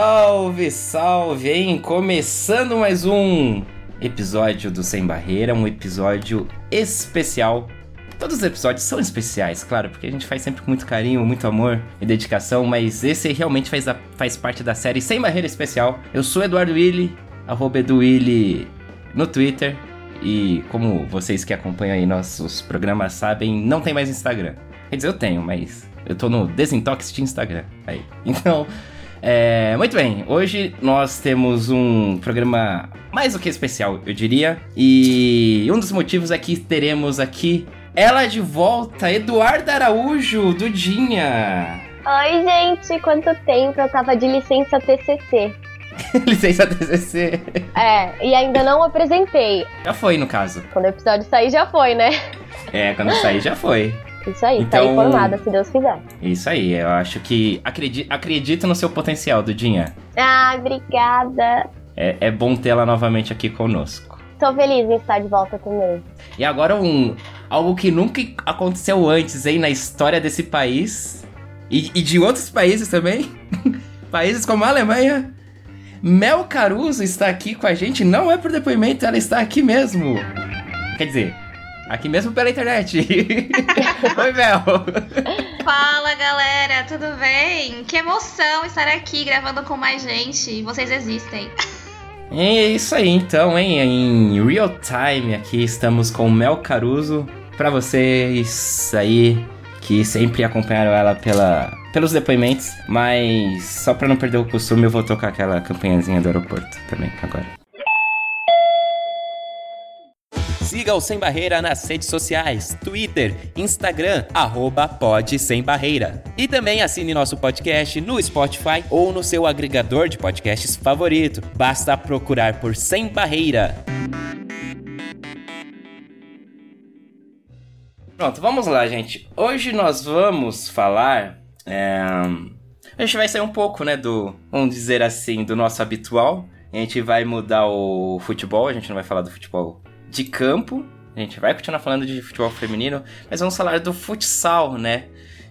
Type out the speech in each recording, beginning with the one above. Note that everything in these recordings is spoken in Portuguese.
Salve, salve, hein? Começando mais um episódio do Sem Barreira, um episódio especial. Todos os episódios são especiais, claro, porque a gente faz sempre com muito carinho, muito amor e dedicação, mas esse realmente faz, a, faz parte da série Sem Barreira Especial. Eu sou Eduardo Willi, arroba EduWilli no Twitter, e como vocês que acompanham aí nossos programas sabem, não tem mais Instagram. Quer dizer, eu tenho, mas eu tô no desintox de Instagram. Aí. Então, é, muito bem, hoje nós temos um programa mais do que especial, eu diria. E um dos motivos é que teremos aqui ela de volta, Eduarda Araújo, Dudinha. Oi, gente, quanto tempo eu tava de licença TCC. licença TCC. É, e ainda não apresentei. Já foi, no caso. Quando o episódio sair, já foi, né? É, quando sair, já foi. Isso aí, então, tá informada, se Deus quiser. Isso aí, eu acho que acredita, acredita no seu potencial, Dudinha. Ah, obrigada. É, é bom tê-la novamente aqui conosco. Tô feliz em estar de volta também. E agora um algo que nunca aconteceu antes, hein, na história desse país e, e de outros países também. países como a Alemanha. Mel Caruso está aqui com a gente, não é por depoimento, ela está aqui mesmo. Quer dizer, Aqui mesmo pela internet. Oi, Mel. Fala, galera, tudo bem? Que emoção estar aqui gravando com mais gente. Vocês existem. É isso aí, então, hein? Em real time aqui estamos com Mel Caruso. Para vocês aí que sempre acompanharam ela pela, pelos depoimentos, mas só para não perder o costume, eu vou tocar aquela campanhazinha do aeroporto também agora. Siga o Sem Barreira nas redes sociais, Twitter, Instagram, arroba Pod Sem Barreira. E também assine nosso podcast no Spotify ou no seu agregador de podcasts favorito. Basta procurar por Sem Barreira. Pronto, vamos lá, gente. Hoje nós vamos falar. É... A gente vai sair um pouco, né, do, vamos dizer assim, do nosso habitual. A gente vai mudar o futebol, a gente não vai falar do futebol de campo. A gente vai continuar falando de futebol feminino, mas vamos falar do futsal, né?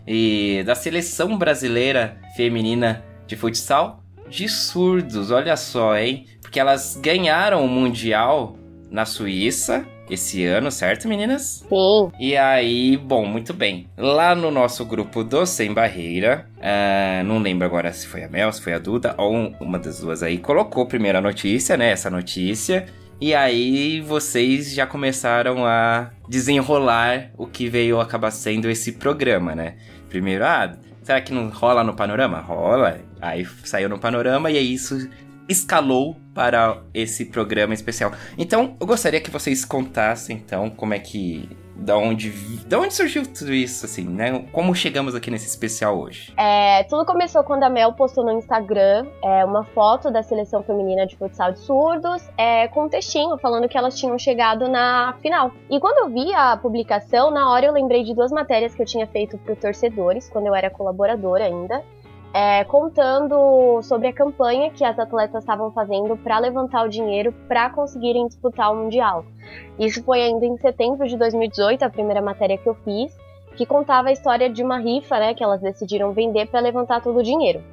E da seleção brasileira feminina de futsal de surdos, olha só, hein? Porque elas ganharam o Mundial na Suíça esse ano, certo, meninas? Sim. E aí, bom, muito bem. Lá no nosso grupo do Sem Barreira, uh, não lembro agora se foi a Mel, se foi a Duda, ou uma das duas aí, colocou primeiro a notícia, né? Essa notícia. E aí vocês já começaram a desenrolar o que veio acabar sendo esse programa, né? Primeiro, ah, será que não rola no panorama? Rola. Aí saiu no panorama e aí isso escalou para esse programa especial. Então, eu gostaria que vocês contassem então como é que da onde, da onde surgiu tudo isso, assim, né? Como chegamos aqui nesse especial hoje? É, tudo começou quando a Mel postou no Instagram é, uma foto da seleção feminina de futsal de surdos é, com um textinho falando que elas tinham chegado na final. E quando eu vi a publicação, na hora eu lembrei de duas matérias que eu tinha feito para torcedores, quando eu era colaboradora ainda. É, contando sobre a campanha que as atletas estavam fazendo para levantar o dinheiro para conseguirem disputar o Mundial. Isso foi ainda em setembro de 2018, a primeira matéria que eu fiz, que contava a história de uma rifa, né, que elas decidiram vender para levantar todo o dinheiro.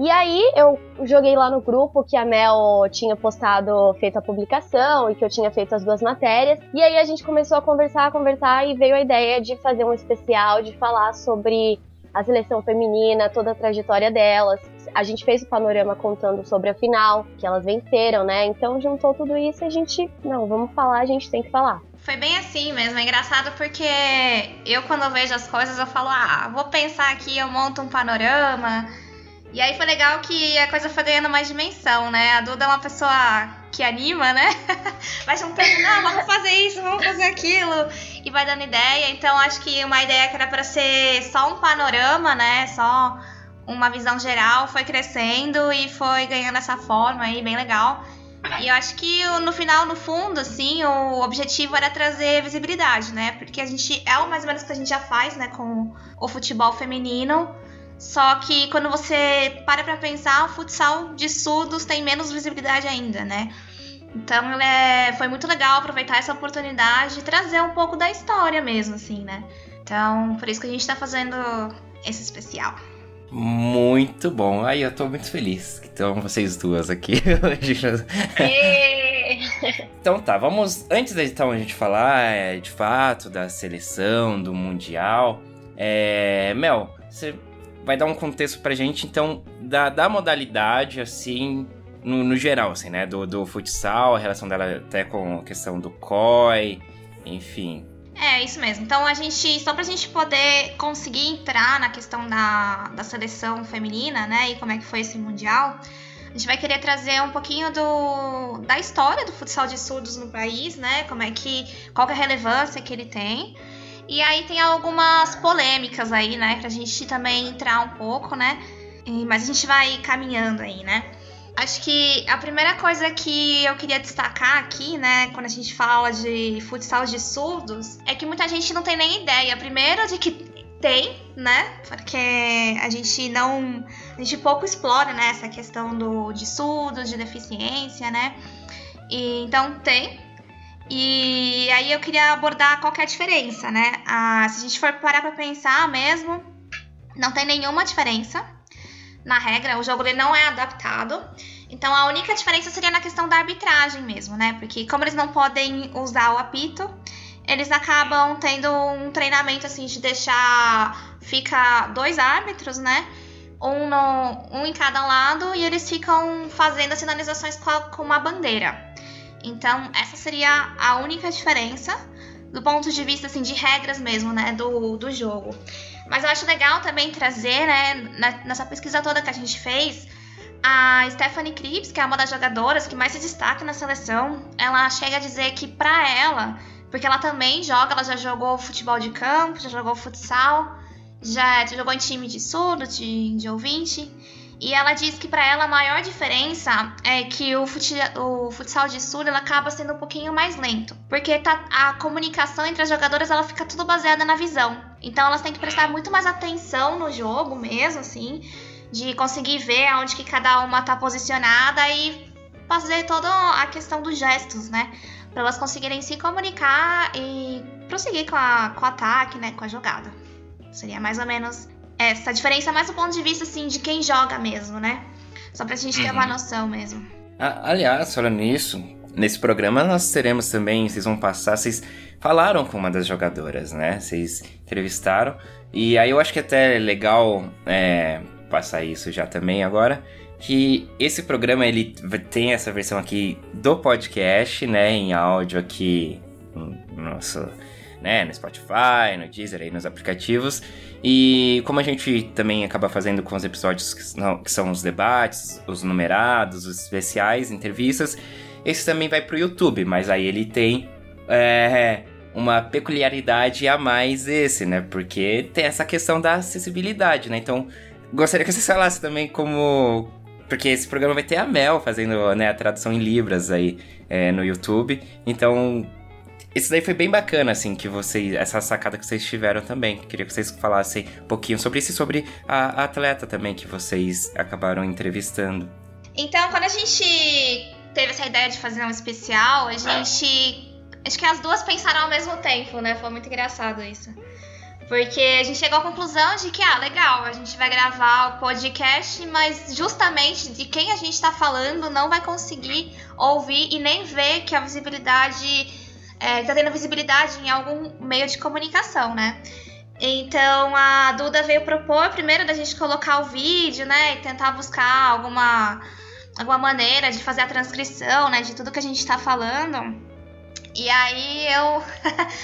E aí eu joguei lá no grupo que a Mel tinha postado, feito a publicação e que eu tinha feito as duas matérias. E aí a gente começou a conversar, a conversar e veio a ideia de fazer um especial, de falar sobre a seleção feminina, toda a trajetória delas. A gente fez o panorama contando sobre a final, que elas venceram, né? Então juntou tudo isso e a gente, não, vamos falar, a gente tem que falar. Foi bem assim mesmo, é engraçado porque eu quando vejo as coisas eu falo, ah, vou pensar aqui, eu monto um panorama. E aí foi legal que a coisa foi ganhando mais dimensão, né? A Duda é uma pessoa que anima, né? Vai juntando, não, vamos fazer isso, vamos fazer aquilo, e vai dando ideia. Então acho que uma ideia que era para ser só um panorama, né? Só uma visão geral, foi crescendo e foi ganhando essa forma aí, bem legal. E eu acho que no final, no fundo, assim, o objetivo era trazer visibilidade, né? Porque a gente é o mais ou menos que a gente já faz, né, com o futebol feminino. Só que quando você para pra pensar, o futsal de surdos tem menos visibilidade ainda, né? Então é, foi muito legal aproveitar essa oportunidade e trazer um pouco da história mesmo, assim, né? Então, por isso que a gente tá fazendo esse especial. Muito bom. Aí eu tô muito feliz que estão vocês duas aqui hoje. então tá, vamos. Antes de então a gente falar é, de fato da seleção, do Mundial. É, Mel, você vai dar um contexto pra gente, então, da, da modalidade, assim, no, no geral, assim, né? Do, do futsal, a relação dela até com a questão do COI, enfim. É, isso mesmo. Então a gente, só pra gente poder conseguir entrar na questão da, da seleção feminina, né? E como é que foi esse Mundial, a gente vai querer trazer um pouquinho do, da história do futsal de surdos no país, né? Como é que. qual que é a relevância que ele tem. E aí tem algumas polêmicas aí, né? Pra gente também entrar um pouco, né? Mas a gente vai caminhando aí, né? Acho que a primeira coisa que eu queria destacar aqui, né, quando a gente fala de futsal de surdos, é que muita gente não tem nem ideia. Primeiro, de que tem, né? Porque a gente não. A gente pouco explora, né, essa questão do, de surdos, de deficiência, né? E, então tem. E aí eu queria abordar qual é a diferença, né? Ah, se a gente for parar pra pensar mesmo, não tem nenhuma diferença na regra, o jogo ele não é adaptado. Então a única diferença seria na questão da arbitragem mesmo, né? Porque como eles não podem usar o apito, eles acabam tendo um treinamento assim de deixar fica dois árbitros, né? Um, no, um em cada lado e eles ficam fazendo as sinalizações com, a, com uma bandeira. Então essa seria a única diferença do ponto de vista assim de regras mesmo, né, do, do jogo. Mas eu acho legal também trazer, né, nessa pesquisa toda que a gente fez, a Stephanie Krieps, que é uma das jogadoras que mais se destaca na seleção, ela chega a dizer que para ela, porque ela também joga, ela já jogou futebol de campo, já jogou futsal, já, já jogou em time de surdo, de, de ouvinte, e ela diz que para ela a maior diferença é que o, fut, o futsal de sul ela acaba sendo um pouquinho mais lento, porque tá, a comunicação entre as jogadoras ela fica tudo baseada na visão. Então elas têm que prestar muito mais atenção no jogo mesmo, assim, de conseguir ver aonde que cada uma tá posicionada e fazer toda a questão dos gestos, né? Para elas conseguirem se comunicar e prosseguir com, a, com o ataque, né? Com a jogada. Seria mais ou menos essa diferença mais do ponto de vista, assim, de quem joga mesmo, né? Só pra gente ter uma uhum. noção mesmo. aliás, falando nisso, nesse programa nós teremos também, vocês vão passar, vocês falaram com uma das jogadoras, né? Vocês entrevistaram. E aí eu acho que é até legal é, passar isso já também agora. Que esse programa ele tem essa versão aqui do podcast, né? Em áudio aqui no nosso né, no Spotify, no Deezer, aí nos aplicativos. E como a gente também acaba fazendo com os episódios que, não, que são os debates, os numerados, os especiais, entrevistas, esse também vai pro YouTube, mas aí ele tem é, uma peculiaridade a mais esse, né? Porque tem essa questão da acessibilidade, né? Então, gostaria que você falasse também como porque esse programa vai ter a Mel fazendo né, a tradução em Libras aí é, no YouTube. Então, isso daí foi bem bacana, assim, que vocês. Essa sacada que vocês tiveram também. Queria que vocês falassem um pouquinho sobre isso e sobre a, a atleta também que vocês acabaram entrevistando. Então, quando a gente teve essa ideia de fazer um especial, a gente. Acho que as duas pensaram ao mesmo tempo, né? Foi muito engraçado isso. Porque a gente chegou à conclusão de que, ah, legal, a gente vai gravar o podcast, mas justamente de quem a gente tá falando não vai conseguir ouvir e nem ver que a visibilidade é, tá tendo visibilidade em algum meio de comunicação, né? Então a Duda veio propor primeiro da gente colocar o vídeo, né? E tentar buscar alguma, alguma maneira de fazer a transcrição, né? De tudo que a gente tá falando. E aí eu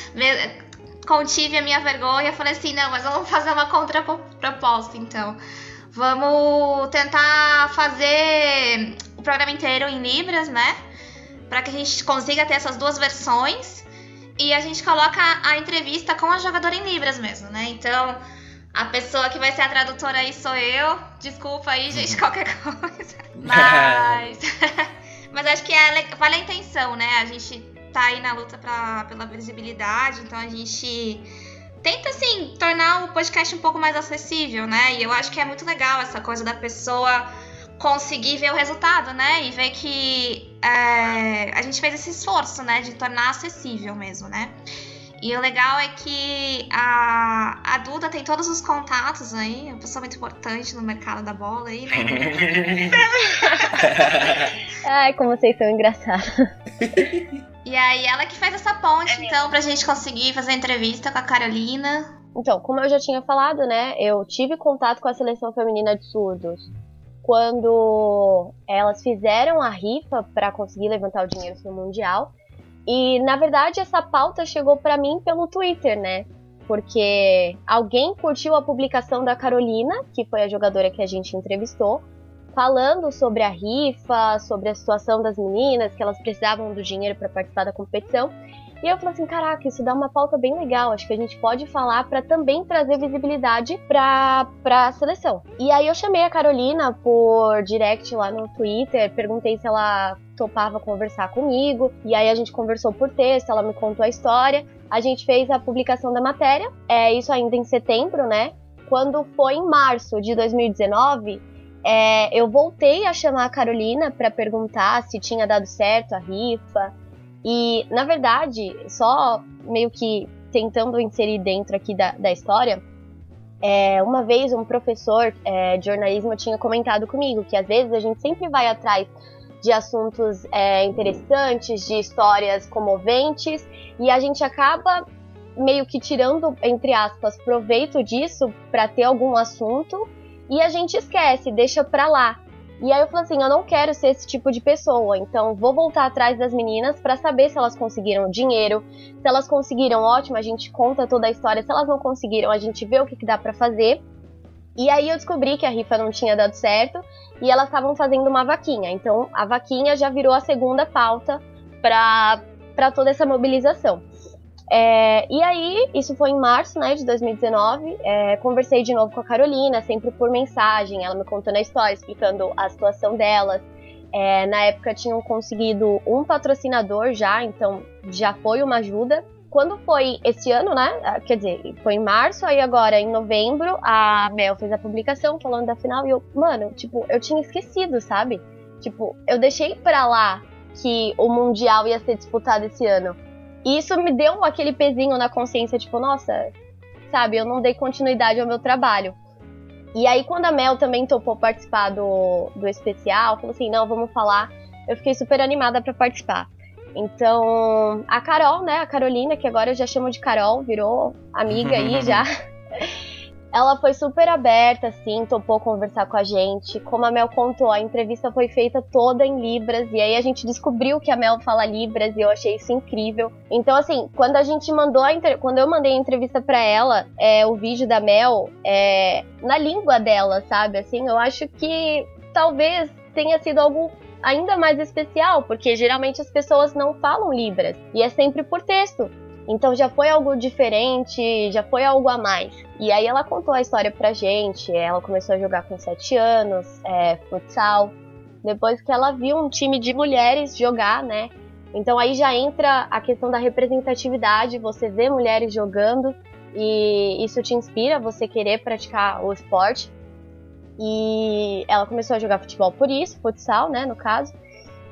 contive a minha vergonha e falei assim, não, mas vamos fazer uma contraproposta, então. Vamos tentar fazer o programa inteiro em Libras, né? Para que a gente consiga ter essas duas versões e a gente coloca a entrevista com a jogadora em libras mesmo, né? Então, a pessoa que vai ser a tradutora aí sou eu. Desculpa aí, gente, qualquer coisa. Mas mas mas acho que é, vale a intenção, né? A gente tá aí na luta pra, pela visibilidade, então a gente tenta, assim, tornar o podcast um pouco mais acessível, né? E eu acho que é muito legal essa coisa da pessoa conseguir ver o resultado, né? E ver que é, a gente fez esse esforço, né? De tornar acessível mesmo, né? E o legal é que a, a Duda tem todos os contatos aí, uma pessoa muito importante no mercado da bola aí, né? Ai, como vocês são engraçados. E aí ela que faz essa ponte, é então, pra gente conseguir fazer a entrevista com a Carolina. Então, como eu já tinha falado, né, eu tive contato com a seleção feminina de surdos quando elas fizeram a rifa para conseguir levantar o dinheiro no mundial. E na verdade essa pauta chegou para mim pelo Twitter, né? Porque alguém curtiu a publicação da Carolina, que foi a jogadora que a gente entrevistou, falando sobre a rifa, sobre a situação das meninas, que elas precisavam do dinheiro para participar da competição. E eu falei assim, caraca, isso dá uma pauta bem legal. Acho que a gente pode falar para também trazer visibilidade para a seleção. E aí eu chamei a Carolina por direct lá no Twitter, perguntei se ela topava conversar comigo. E aí a gente conversou por texto, ela me contou a história. A gente fez a publicação da matéria, é isso ainda em setembro, né? Quando foi em março de 2019, é, eu voltei a chamar a Carolina para perguntar se tinha dado certo a rifa, e, na verdade, só meio que tentando inserir dentro aqui da, da história, é, uma vez um professor é, de jornalismo tinha comentado comigo que às vezes a gente sempre vai atrás de assuntos é, interessantes, de histórias comoventes, e a gente acaba meio que tirando, entre aspas, proveito disso para ter algum assunto e a gente esquece, deixa pra lá. E aí eu falei assim, eu não quero ser esse tipo de pessoa, então vou voltar atrás das meninas para saber se elas conseguiram dinheiro, se elas conseguiram, ótimo, a gente conta toda a história, se elas não conseguiram, a gente vê o que, que dá para fazer. E aí eu descobri que a rifa não tinha dado certo e elas estavam fazendo uma vaquinha. Então a vaquinha já virou a segunda pauta para toda essa mobilização. É, e aí, isso foi em março né, de 2019. É, conversei de novo com a Carolina, sempre por mensagem, ela me contando a história, explicando a situação delas. É, na época tinham conseguido um patrocinador já, então já foi uma ajuda. Quando foi esse ano, né? Quer dizer, foi em março, aí agora em novembro a Mel fez a publicação falando da final e eu, mano, tipo, eu tinha esquecido, sabe? Tipo, eu deixei pra lá que o Mundial ia ser disputado esse ano. E isso me deu aquele pezinho na consciência, tipo, nossa, sabe, eu não dei continuidade ao meu trabalho. E aí, quando a Mel também topou participar do, do especial, falou assim: não, vamos falar. Eu fiquei super animada para participar. Então, a Carol, né, a Carolina, que agora eu já chamo de Carol, virou amiga aí já. Ela foi super aberta, assim, topou conversar com a gente. Como a Mel contou, a entrevista foi feita toda em Libras, e aí a gente descobriu que a Mel fala Libras, e eu achei isso incrível. Então, assim, quando a gente mandou a quando eu mandei a entrevista para ela, é, o vídeo da Mel, é, na língua dela, sabe? Assim, eu acho que talvez tenha sido algo ainda mais especial, porque geralmente as pessoas não falam Libras, e é sempre por texto. Então já foi algo diferente, já foi algo a mais. E aí ela contou a história pra gente. Ela começou a jogar com 7 anos, é, futsal. Depois que ela viu um time de mulheres jogar, né? Então aí já entra a questão da representatividade. Você vê mulheres jogando e isso te inspira você querer praticar o esporte. E ela começou a jogar futebol por isso, futsal, né, no caso.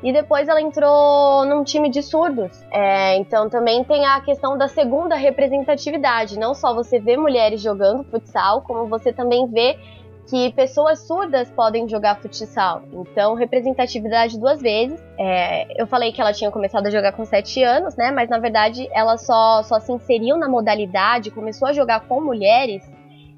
E depois ela entrou num time de surdos. É, então também tem a questão da segunda representatividade. Não só você vê mulheres jogando futsal, como você também vê que pessoas surdas podem jogar futsal. Então, representatividade duas vezes. É, eu falei que ela tinha começado a jogar com 7 anos, né? Mas na verdade ela só, só se inseriu na modalidade, começou a jogar com mulheres,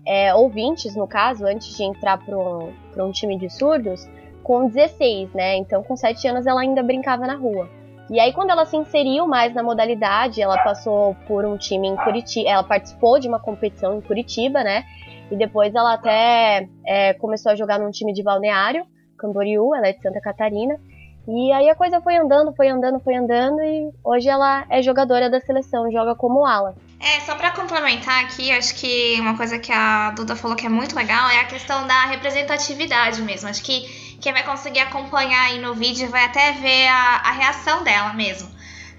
é, ouvintes no caso, antes de entrar para um, um time de surdos, com 16, né? Então, com 7 anos, ela ainda brincava na rua. E aí, quando ela se inseriu mais na modalidade, ela passou por um time em Curitiba. Ela participou de uma competição em Curitiba, né? E depois ela até é, começou a jogar num time de balneário, Camboriú, ela é de Santa Catarina. E aí a coisa foi andando, foi andando, foi andando e hoje ela é jogadora da seleção, joga como ala. É, só para complementar aqui, acho que uma coisa que a Duda falou que é muito legal é a questão da representatividade mesmo. Acho que quem vai conseguir acompanhar aí no vídeo vai até ver a, a reação dela mesmo.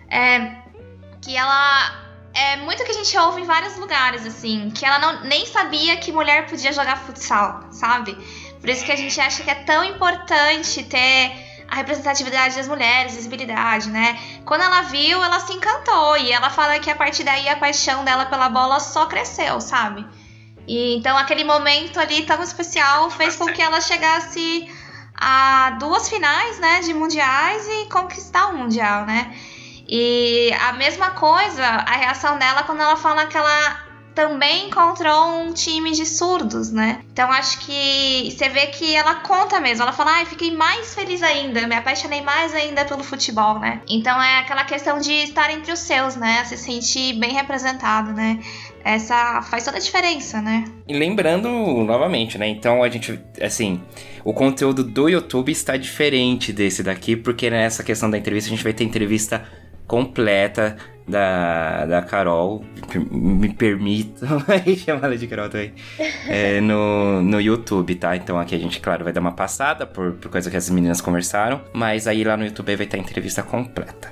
É, que ela é muito que a gente ouve em vários lugares, assim, que ela não, nem sabia que mulher podia jogar futsal, sabe? Por isso que a gente acha que é tão importante ter a representatividade das mulheres, visibilidade, né? Quando ela viu, ela se encantou e ela fala que a partir daí a paixão dela pela bola só cresceu, sabe? E então aquele momento ali tão especial fez com que ela chegasse a duas finais, né, de mundiais e conquistar o mundial, né? E a mesma coisa, a reação dela quando ela fala que ela também encontrou um time de surdos, né? Então acho que você vê que ela conta mesmo. Ela fala, ai, ah, fiquei mais feliz ainda, me apaixonei mais ainda pelo futebol, né? Então é aquela questão de estar entre os seus, né? Se sentir bem representado, né? Essa faz toda a diferença, né? E lembrando novamente, né? Então a gente, assim, o conteúdo do YouTube está diferente desse daqui, porque nessa questão da entrevista a gente vai ter entrevista completa da, da Carol, me permitam chamar ela de Carol também, é, no, no YouTube, tá? Então aqui a gente, claro, vai dar uma passada por, por coisa que as meninas conversaram, mas aí lá no YouTube vai ter a entrevista completa.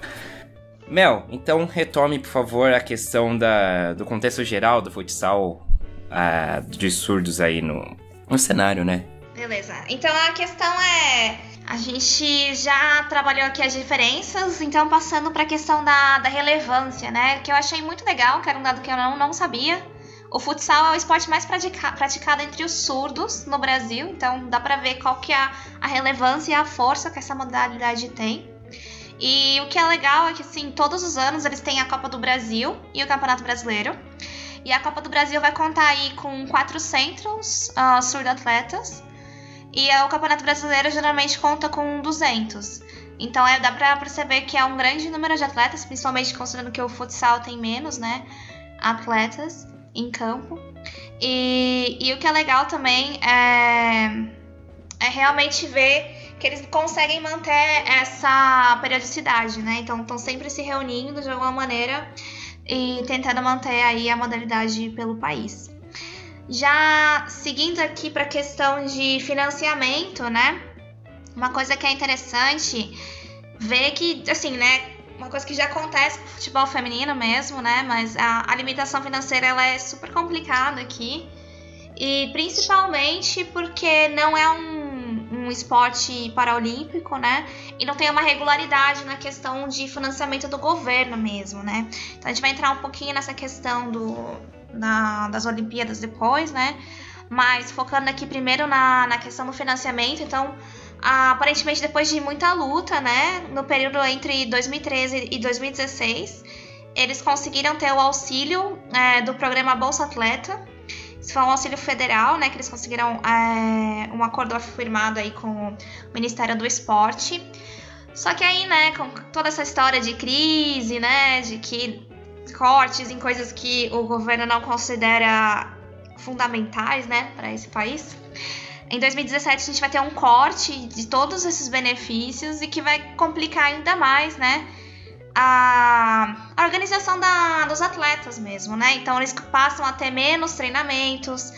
Mel, então retome, por favor, a questão da, do contexto geral do futsal uh, de surdos aí no, no cenário, né? Beleza. Então a questão é a gente já trabalhou aqui as diferenças, então passando para a questão da, da relevância, né? Que eu achei muito legal, que era um dado que eu não, não sabia. O futsal é o esporte mais pratica, praticado entre os surdos no Brasil, então dá para ver qual que é a, relevância e a força que essa modalidade tem. E o que é legal é que, assim, todos os anos eles têm a Copa do Brasil e o Campeonato Brasileiro. E a Copa do Brasil vai contar aí com 400 uh, surdo-atletas e o Campeonato Brasileiro geralmente conta com 200. Então é, dá pra perceber que é um grande número de atletas, principalmente considerando que o futsal tem menos, né? Atletas em campo. E, e o que é legal também é, é realmente ver que eles conseguem manter essa periodicidade, né? Então estão sempre se reunindo de alguma maneira e tentando manter aí a modalidade pelo país. Já seguindo aqui para a questão de financiamento, né? Uma coisa que é interessante ver que, assim, né? Uma coisa que já acontece com o futebol feminino mesmo, né? Mas a, a limitação financeira ela é super complicada aqui. E principalmente porque não é um, um esporte paraolímpico, né? E não tem uma regularidade na questão de financiamento do governo mesmo, né? Então a gente vai entrar um pouquinho nessa questão do, na, das Olimpíadas depois, né? Mas focando aqui primeiro na, na questão do financiamento, então aparentemente depois de muita luta, né, no período entre 2013 e 2016, eles conseguiram ter o auxílio é, do programa Bolsa Atleta. Isso foi um auxílio federal, né, que eles conseguiram é, um acordo firmado aí com o Ministério do Esporte. Só que aí, né, com toda essa história de crise, né, de que cortes em coisas que o governo não considera fundamentais, né, para esse país. Em 2017 a gente vai ter um corte de todos esses benefícios e que vai complicar ainda mais, né, a, a organização da, dos atletas mesmo, né? Então eles passam a ter menos treinamentos,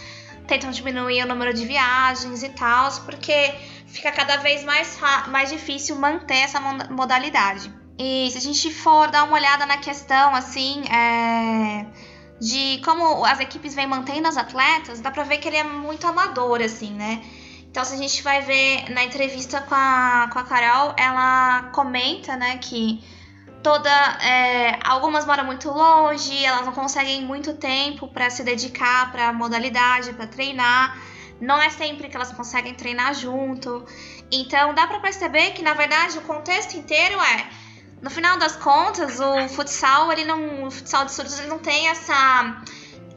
tentam diminuir o número de viagens e tal, porque fica cada vez mais, mais difícil manter essa modalidade. E se a gente for dar uma olhada na questão, assim, é, de como as equipes vêm mantendo as atletas, dá pra ver que ele é muito amador, assim, né? Então, se a gente vai ver na entrevista com a, com a Carol, ela comenta, né, que toda. É, algumas moram muito longe, elas não conseguem muito tempo para se dedicar para modalidade, para treinar. Não é sempre que elas conseguem treinar junto. Então, dá para perceber que, na verdade, o contexto inteiro é no final das contas, o futsal, ele não, o futsal de surdos, ele não tem essa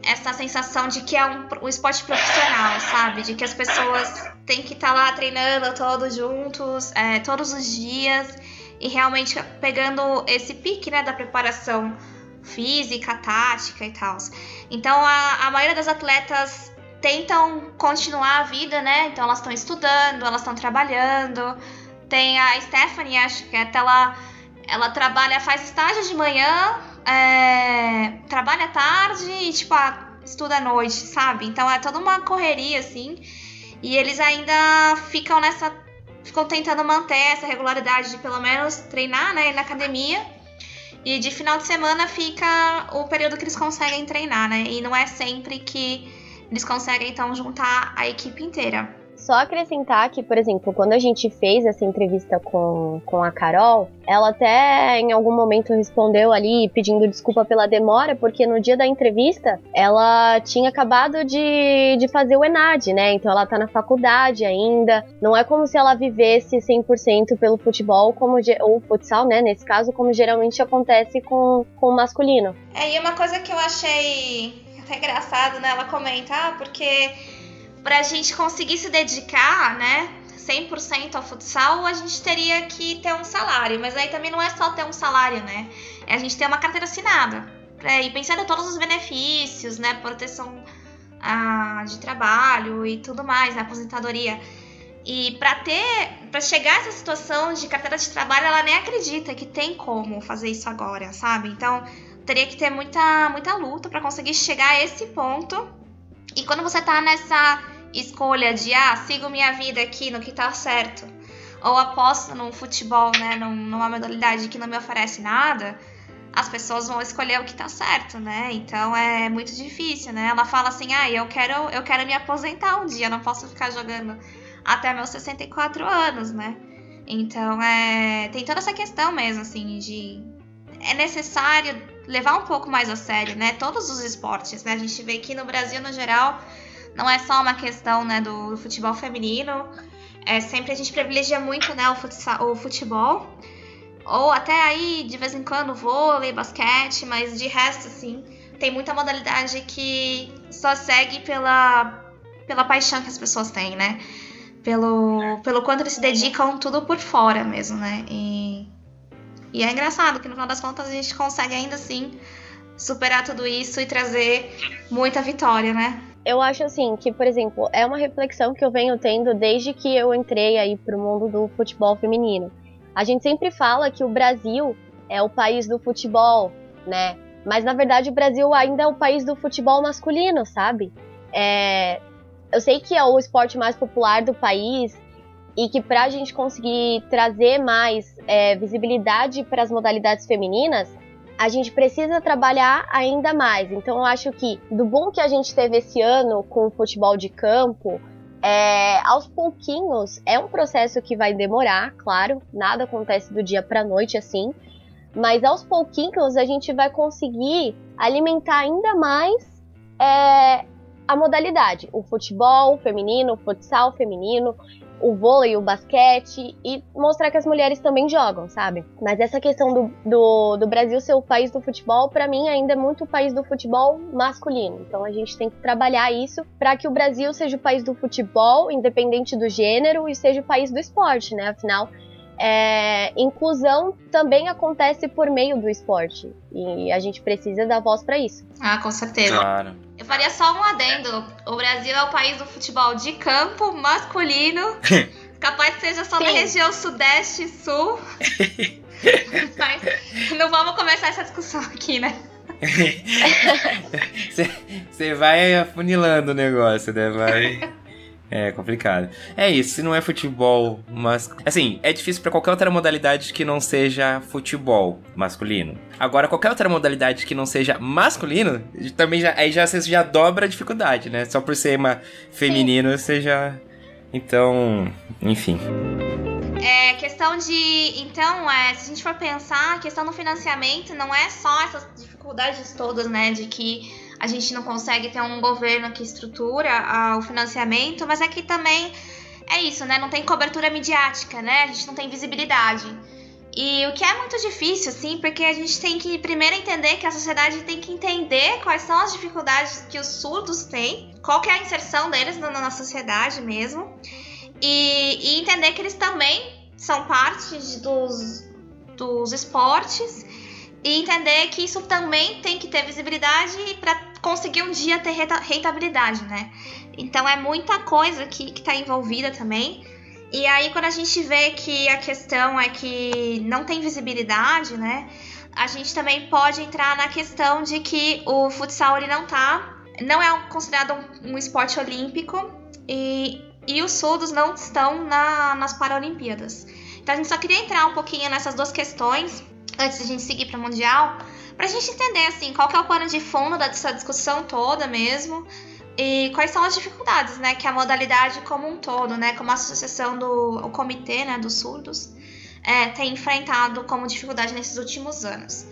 essa sensação de que é um, um esporte profissional, sabe? De que as pessoas têm que estar tá lá treinando todos juntos, é, todos os dias e realmente pegando esse pique, né, da preparação física, tática e tal. Então, a, a maioria das atletas tentam continuar a vida, né? Então, elas estão estudando, elas estão trabalhando. Tem a Stephanie, acho que até ela ela trabalha, faz estágio de manhã, é, trabalha tarde e, tipo, estuda à noite, sabe? Então é toda uma correria, assim. E eles ainda ficam nessa ficam tentando manter essa regularidade de pelo menos treinar, né, na academia. E de final de semana fica o período que eles conseguem treinar, né? E não é sempre que eles conseguem então juntar a equipe inteira. Só acrescentar que, por exemplo, quando a gente fez essa entrevista com, com a Carol, ela até em algum momento respondeu ali pedindo desculpa pela demora, porque no dia da entrevista ela tinha acabado de, de fazer o ENAD, né? Então ela tá na faculdade ainda. Não é como se ela vivesse 100% pelo futebol, como ou futsal, né? Nesse caso, como geralmente acontece com, com o masculino. É, e uma coisa que eu achei até engraçado, né? Ela comenta, ah, porque pra gente conseguir se dedicar, né, 100% ao futsal, a gente teria que ter um salário. Mas aí também não é só ter um salário, né? É a gente ter uma carteira assinada. É, e pensando em todos os benefícios, né? Proteção ah, de trabalho e tudo mais, né, aposentadoria. E para ter, para chegar a essa situação de carteira de trabalho, ela nem acredita que tem como fazer isso agora, sabe? Então, teria que ter muita, muita luta para conseguir chegar a esse ponto e quando você tá nessa escolha de, ah, sigo minha vida aqui no que tá certo, ou aposto num futebol, né, numa modalidade que não me oferece nada, as pessoas vão escolher o que tá certo, né? Então é muito difícil, né? Ela fala assim: "Ah, eu quero, eu quero me aposentar um dia, não posso ficar jogando até meus 64 anos, né?" Então é, tem toda essa questão mesmo assim de é necessário levar um pouco mais a sério, né? Todos os esportes, né? A gente vê que no Brasil, no geral, não é só uma questão, né, do futebol feminino. É, sempre a gente privilegia muito, né, o, futsal, o futebol. Ou até aí, de vez em quando, vôlei, basquete, mas de resto, assim, tem muita modalidade que só segue pela, pela paixão que as pessoas têm, né? Pelo, pelo quanto eles se dedicam tudo por fora mesmo, né? E e é engraçado que no final das contas a gente consegue ainda assim superar tudo isso e trazer muita vitória, né? Eu acho assim que, por exemplo, é uma reflexão que eu venho tendo desde que eu entrei aí pro mundo do futebol feminino. A gente sempre fala que o Brasil é o país do futebol, né? Mas na verdade o Brasil ainda é o país do futebol masculino, sabe? É... Eu sei que é o esporte mais popular do país, e que para a gente conseguir trazer mais é, visibilidade para as modalidades femininas, a gente precisa trabalhar ainda mais. Então eu acho que do bom que a gente teve esse ano com o futebol de campo, é, aos pouquinhos é um processo que vai demorar, claro, nada acontece do dia para noite assim, mas aos pouquinhos a gente vai conseguir alimentar ainda mais é, a modalidade, o futebol feminino, o futsal feminino o vôlei, o basquete e mostrar que as mulheres também jogam, sabe? Mas essa questão do, do, do Brasil ser o país do futebol, para mim ainda é muito o país do futebol masculino. Então a gente tem que trabalhar isso para que o Brasil seja o país do futebol, independente do gênero, e seja o país do esporte, né? Afinal, é, inclusão também acontece por meio do esporte e a gente precisa dar voz para isso. Ah, com certeza. Claro. Eu faria só um adendo. O Brasil é o país do futebol de campo masculino. Capaz que seja só Sim. na região sudeste e sul. Mas não vamos começar essa discussão aqui, né? Você vai afunilando o negócio, né? Vai. É complicado. É isso, se não é futebol, mas assim, é difícil para qualquer outra modalidade que não seja futebol masculino. Agora qualquer outra modalidade que não seja masculino, também já aí já você já dobra a dificuldade, né? Só por ser uma feminino, você já então, enfim. É questão de. Então, é, se a gente for pensar, a questão do financiamento não é só essas dificuldades todas, né? De que a gente não consegue ter um governo que estrutura ah, o financiamento, mas é que também é isso, né? Não tem cobertura midiática, né? A gente não tem visibilidade. E o que é muito difícil, assim, porque a gente tem que primeiro entender que a sociedade tem que entender quais são as dificuldades que os surdos têm, qual que é a inserção deles na, na sociedade mesmo, e, e, entender que eles também são parte dos, dos esportes, e entender que isso também tem que ter visibilidade para conseguir um dia ter rentabilidade, né? Então é muita coisa que, que tá envolvida também. E aí quando a gente vê que a questão é que não tem visibilidade, né? A gente também pode entrar na questão de que o futsal ele não tá, não é considerado um, um esporte olímpico e, e os surdos não estão na, nas Paralimpíadas. Então a gente só queria entrar um pouquinho nessas duas questões antes de a gente seguir para o Mundial, para a gente entender assim qual que é o pano de fundo dessa discussão toda mesmo e quais são as dificuldades, né, que a modalidade como um todo, né, como a associação do o comitê, né, dos surdos, é, tem enfrentado como dificuldade nesses últimos anos.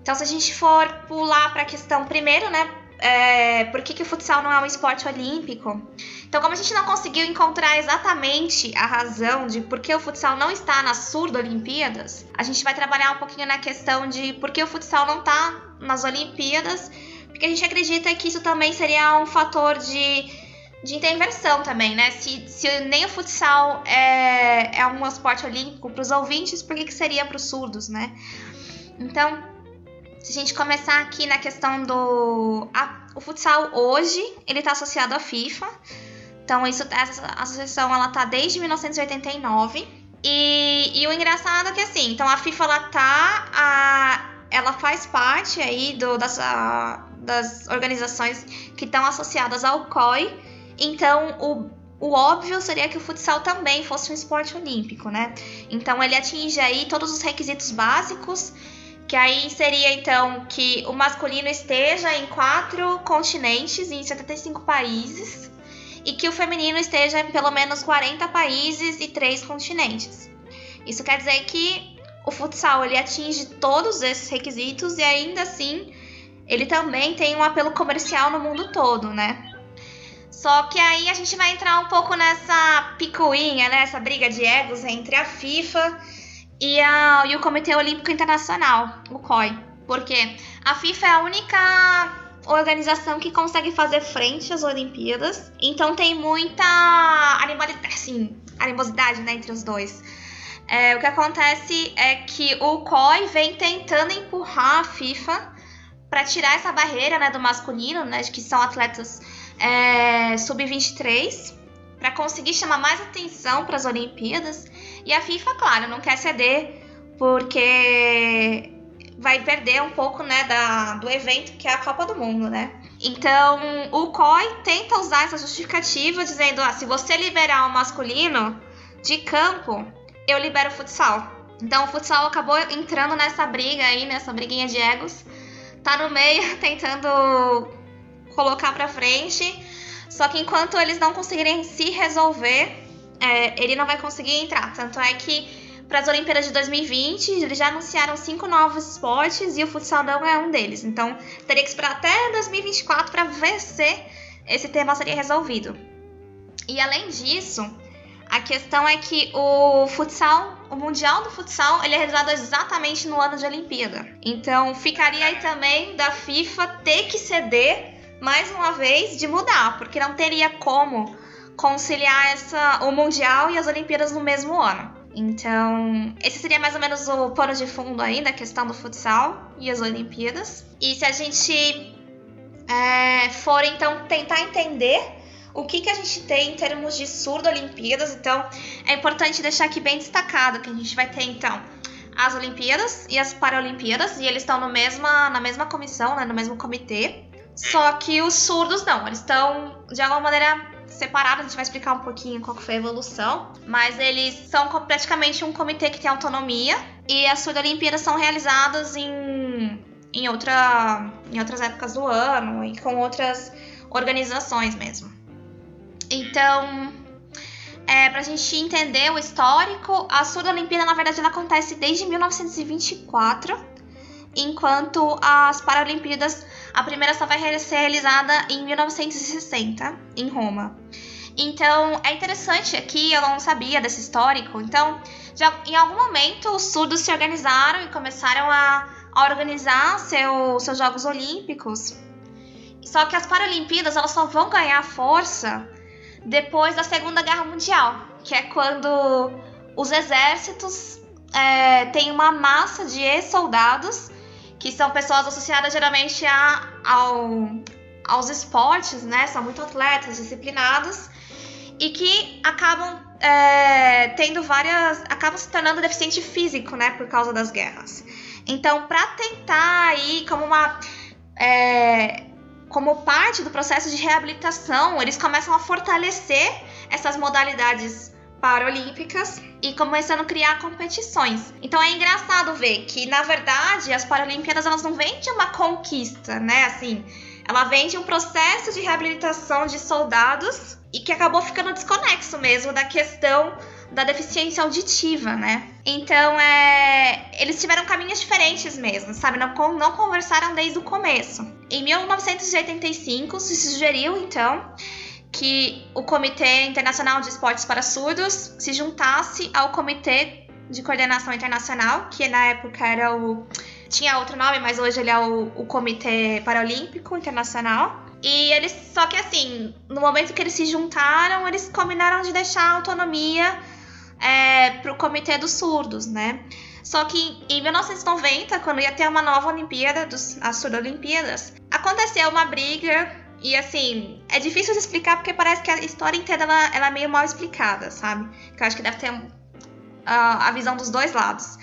Então, se a gente for pular para a questão primeiro, né, é, por que, que o futsal não é um esporte olímpico? Então, como a gente não conseguiu encontrar exatamente a razão de por que o futsal não está nas surdo-olimpíadas, a gente vai trabalhar um pouquinho na questão de por que o futsal não está nas Olimpíadas, porque a gente acredita que isso também seria um fator de, de intervenção também, né? Se, se nem o futsal é, é um esporte olímpico para os ouvintes, por que, que seria para os surdos, né? Então, se a gente começar aqui na questão do. A, o futsal hoje, ele está associado à FIFA. Então, isso, essa associação ela tá desde 1989. E, e o engraçado é que assim, então a FIFA ela tá. A, ela faz parte aí do, das, a, das organizações que estão associadas ao COI. Então, o, o óbvio seria que o futsal também fosse um esporte olímpico, né? Então, ele atinge aí todos os requisitos básicos, que aí seria então que o masculino esteja em quatro continentes, em 75 países e que o feminino esteja em pelo menos 40 países e 3 continentes. Isso quer dizer que o futsal ele atinge todos esses requisitos e ainda assim ele também tem um apelo comercial no mundo todo, né? Só que aí a gente vai entrar um pouco nessa picuinha, né? Essa briga de egos entre a FIFA e, a, e o Comitê Olímpico Internacional, o COI. Porque a FIFA é a única organização que consegue fazer frente às Olimpíadas. Então tem muita animalidade, assim, animosidade né, entre os dois. É, o que acontece é que o COI vem tentando empurrar a FIFA para tirar essa barreira né, do masculino, né, de que são atletas é, sub-23, para conseguir chamar mais atenção para as Olimpíadas. E a FIFA, claro, não quer ceder porque vai perder um pouco, né, da, do evento que é a Copa do Mundo, né? Então, o COI tenta usar essa justificativa dizendo, ah, se você liberar o masculino de campo, eu libero o futsal. Então, o futsal acabou entrando nessa briga aí, nessa briguinha de egos. Tá no meio, tentando colocar pra frente. Só que enquanto eles não conseguirem se resolver, é, ele não vai conseguir entrar. Tanto é que para as Olimpíadas de 2020, eles já anunciaram cinco novos esportes e o futsal não é um deles. Então, teria que esperar até 2024 para ver se esse tema seria resolvido. E além disso, a questão é que o futsal, o Mundial do Futsal, ele é realizado exatamente no ano de Olimpíada. Então, ficaria aí também da FIFA ter que ceder mais uma vez de mudar, porque não teria como conciliar essa, o Mundial e as Olimpíadas no mesmo ano. Então, esse seria mais ou menos o pano de fundo aí da questão do futsal e as Olimpíadas. E se a gente é, for então tentar entender o que, que a gente tem em termos de surdo Olimpíadas, então é importante deixar aqui bem destacado que a gente vai ter então as Olimpíadas e as Paralimpíadas, e eles estão no mesma, na mesma comissão, né, no mesmo comitê. Só que os surdos não, eles estão de alguma maneira separados, a gente vai explicar um pouquinho qual foi a evolução, mas eles são praticamente um comitê que tem autonomia e as Surdo-Olimpíadas são realizadas em, em, outra, em outras épocas do ano e com outras organizações mesmo. Então, é, para a gente entender o histórico, a Surdo-Olimpíada, na verdade, ela acontece desde 1924, enquanto as Paralimpíadas a primeira só vai ser realizada em 1960, em Roma. Então, é interessante aqui, eu não sabia desse histórico. Então, já, em algum momento, os surdos se organizaram e começaram a, a organizar seu, seus Jogos Olímpicos. Só que as Paralimpíadas elas só vão ganhar força depois da Segunda Guerra Mundial, que é quando os exércitos é, têm uma massa de ex-soldados que são pessoas associadas geralmente a, ao, aos esportes, né? São muito atletas, disciplinados e que acabam é, tendo várias. acabam se tornando deficiente físico, né? Por causa das guerras. Então, para tentar aí, como uma. É, como parte do processo de reabilitação, eles começam a fortalecer essas modalidades paralímpicas e começando a criar competições. Então é engraçado ver que, na verdade, as Paralimpíadas elas não vêm de uma conquista, né? Assim, ela vem de um processo de reabilitação de soldados e que acabou ficando desconexo mesmo da questão da deficiência auditiva, né? Então, é, eles tiveram caminhos diferentes mesmo, sabe? Não, não conversaram desde o começo. Em 1985, se sugeriu, então, que o Comitê Internacional de Esportes para Surdos se juntasse ao Comitê de Coordenação Internacional, que na época era o. tinha outro nome, mas hoje ele é o, o Comitê Paralímpico Internacional. E eles. Só que assim, no momento que eles se juntaram, eles combinaram de deixar a autonomia é, para o Comitê dos Surdos, né? Só que em 1990, quando ia ter uma nova Olimpíada, dos, as Surdo-Olimpíadas, aconteceu uma briga e assim, é difícil de explicar porque parece que a história inteira ela, ela é meio mal explicada, sabe? Que eu acho que deve ter uh, a visão dos dois lados.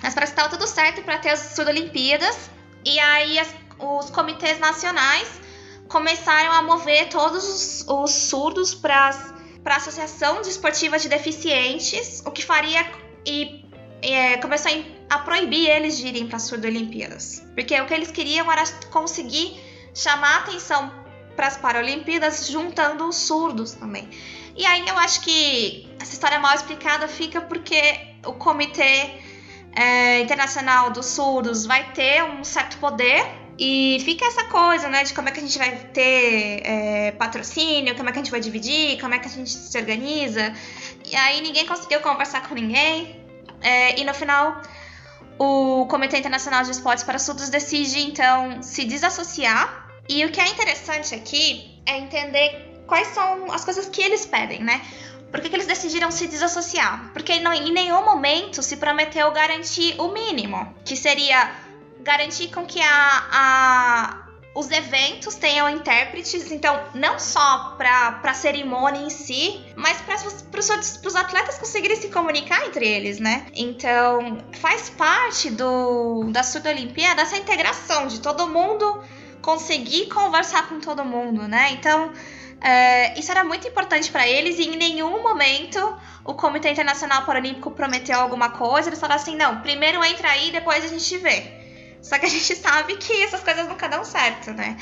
Mas parece que estava tudo certo para ter as Sud-Olimpíadas. E aí as, os comitês nacionais começaram a mover todos os, os surdos para a Associação de Esportiva de Deficientes, o que faria e, e é, começou a, a proibir eles de irem para as Surdo-Olimpíadas. Porque o que eles queriam era conseguir chamar atenção para as Paralimpíadas juntando os surdos também. E aí eu acho que essa história mal explicada fica porque o Comitê é, Internacional dos Surdos vai ter um certo poder e fica essa coisa, né, de como é que a gente vai ter é, patrocínio, como é que a gente vai dividir, como é que a gente se organiza. E aí ninguém conseguiu conversar com ninguém. É, e no final, o Comitê Internacional de Esportes para Surdos decide então se desassociar e o que é interessante aqui é entender quais são as coisas que eles pedem, né? Por que, que eles decidiram se desassociar? Porque não, em nenhum momento se prometeu garantir o mínimo, que seria garantir com que a, a os eventos tenham intérpretes, então não só para a cerimônia em si, mas para os atletas conseguirem se comunicar entre eles, né? Então faz parte do da Surda Olimpíada essa integração de todo mundo conseguir conversar com todo mundo, né? Então, é, isso era muito importante para eles e em nenhum momento o Comitê Internacional Paralímpico prometeu alguma coisa. Eles falaram assim: não, primeiro entra aí, depois a gente vê. Só que a gente sabe que essas coisas nunca dão certo, né?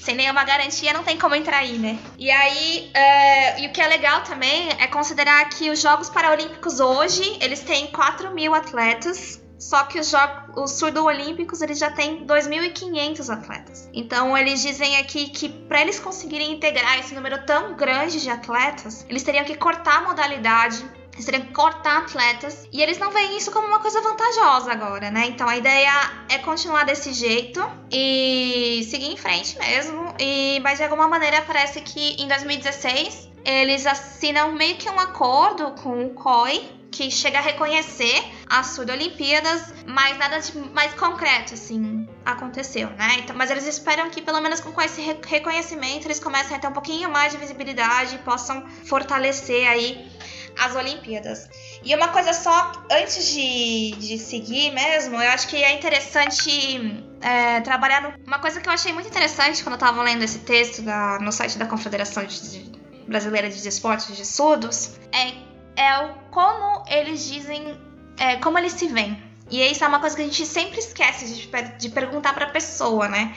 Sem nenhuma garantia não tem como entrar aí, né? E aí, é, e o que é legal também é considerar que os Jogos Paralímpicos hoje, eles têm 4 mil atletas só que os, os surdo-olímpicos eles já têm 2.500 atletas. Então eles dizem aqui que para eles conseguirem integrar esse número tão grande de atletas, eles teriam que cortar a modalidade, eles teriam que cortar atletas e eles não veem isso como uma coisa vantajosa agora, né? Então a ideia é continuar desse jeito e seguir em frente mesmo. E mas de alguma maneira parece que em 2016 eles assinam meio que um acordo com o COI que chega a reconhecer as Surdo-Olimpíadas, mas nada de mais concreto, assim, aconteceu, né? Então, mas eles esperam que, pelo menos com esse reconhecimento, eles comecem a ter um pouquinho mais de visibilidade e possam fortalecer aí as Olimpíadas. E uma coisa só, antes de, de seguir mesmo, eu acho que é interessante é, trabalhar no... Uma coisa que eu achei muito interessante quando eu tava lendo esse texto da, no site da Confederação de, Brasileira de Esportes de Surdos é é o como eles dizem, é, como eles se veem. E isso é uma coisa que a gente sempre esquece de, de perguntar para a pessoa, né?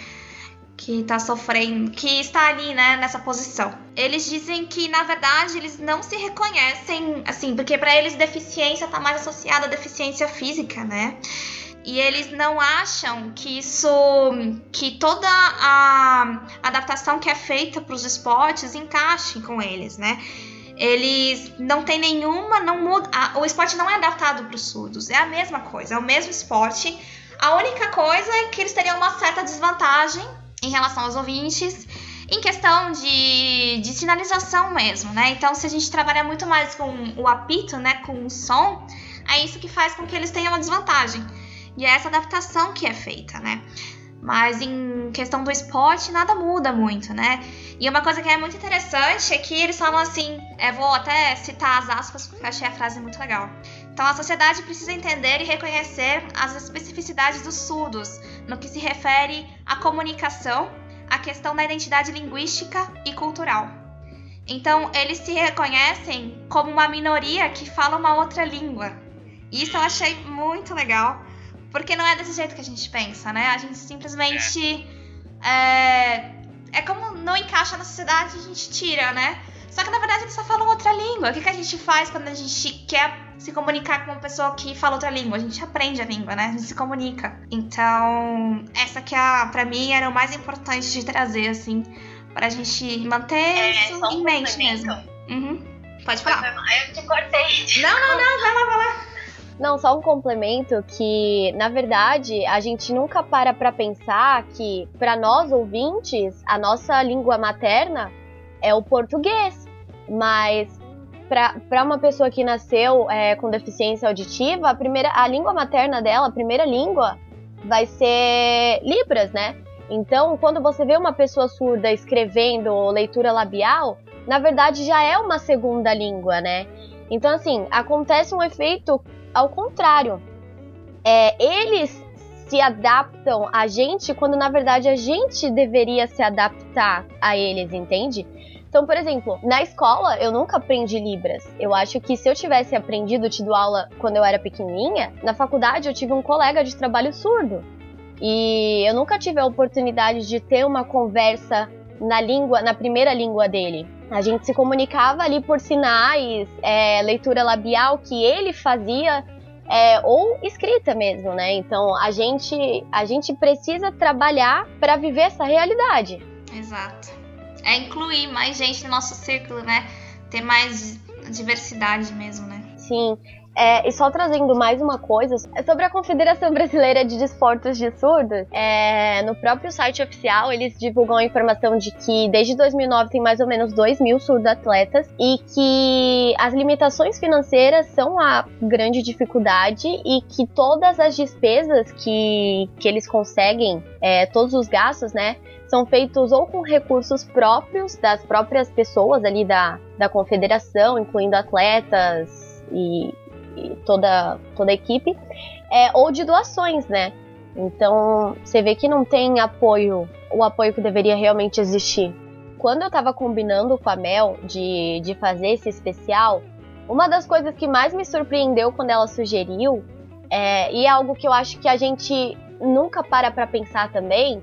Que tá sofrendo, que está ali, né, nessa posição. Eles dizem que, na verdade, eles não se reconhecem, assim, porque para eles deficiência tá mais associada à deficiência física, né? E eles não acham que isso, que toda a adaptação que é feita para os esportes encaixe com eles, né? Eles não tem nenhuma, não muda, o esporte não é adaptado para os surdos, é a mesma coisa, é o mesmo esporte. A única coisa é que eles teriam uma certa desvantagem em relação aos ouvintes em questão de, de sinalização mesmo, né? Então, se a gente trabalhar muito mais com o apito, né, com o som, é isso que faz com que eles tenham uma desvantagem. E é essa adaptação que é feita, né? Mas em questão do esporte, nada muda muito, né? E uma coisa que é muito interessante é que eles falam assim, é, vou até citar as aspas porque achei a frase muito legal. Então a sociedade precisa entender e reconhecer as especificidades dos surdos no que se refere à comunicação, à questão da identidade linguística e cultural. Então, eles se reconhecem como uma minoria que fala uma outra língua. Isso eu achei muito legal, porque não é desse jeito que a gente pensa, né? A gente simplesmente. É, é como não encaixa na sociedade, a gente tira, né? Só que na verdade eles só falam outra língua. O que, que a gente faz quando a gente quer se comunicar com uma pessoa que fala outra língua? A gente aprende a língua, né? A gente se comunica. Então, essa que é, pra mim era o mais importante de trazer, assim, pra gente manter é, isso em mente mesmo. Uhum. Pode falar. Eu te cortei. Não, não, não, vai lá, vai lá. Não, só um complemento que, na verdade, a gente nunca para para pensar que, para nós ouvintes, a nossa língua materna é o português. Mas para uma pessoa que nasceu é, com deficiência auditiva, a, primeira, a língua materna dela, a primeira língua, vai ser Libras, né? Então, quando você vê uma pessoa surda escrevendo leitura labial, na verdade já é uma segunda língua, né? Então, assim, acontece um efeito ao contrário. É, eles se adaptam a gente quando na verdade a gente deveria se adaptar a eles, entende? Então, por exemplo, na escola eu nunca aprendi Libras. Eu acho que se eu tivesse aprendido, tido aula quando eu era pequenininha, na faculdade eu tive um colega de trabalho surdo. E eu nunca tive a oportunidade de ter uma conversa na língua, na primeira língua dele. A gente se comunicava ali por sinais, é, leitura labial que ele fazia, é, ou escrita mesmo, né? Então a gente, a gente precisa trabalhar para viver essa realidade. Exato. É incluir mais gente no nosso círculo, né? Ter mais diversidade mesmo, né? Sim. É, e só trazendo mais uma coisa é sobre a Confederação Brasileira de Desportos de Surdos. É, no próprio site oficial, eles divulgam a informação de que desde 2009 tem mais ou menos 2 mil surdo-atletas e que as limitações financeiras são a grande dificuldade e que todas as despesas que, que eles conseguem, é, todos os gastos, né, são feitos ou com recursos próprios das próprias pessoas ali da, da confederação, incluindo atletas e, toda, toda a equipe, é, ou de doações, né? Então, você vê que não tem apoio, o apoio que deveria realmente existir. Quando eu tava combinando com a Mel de, de fazer esse especial, uma das coisas que mais me surpreendeu quando ela sugeriu, é, e é algo que eu acho que a gente nunca para pra pensar também,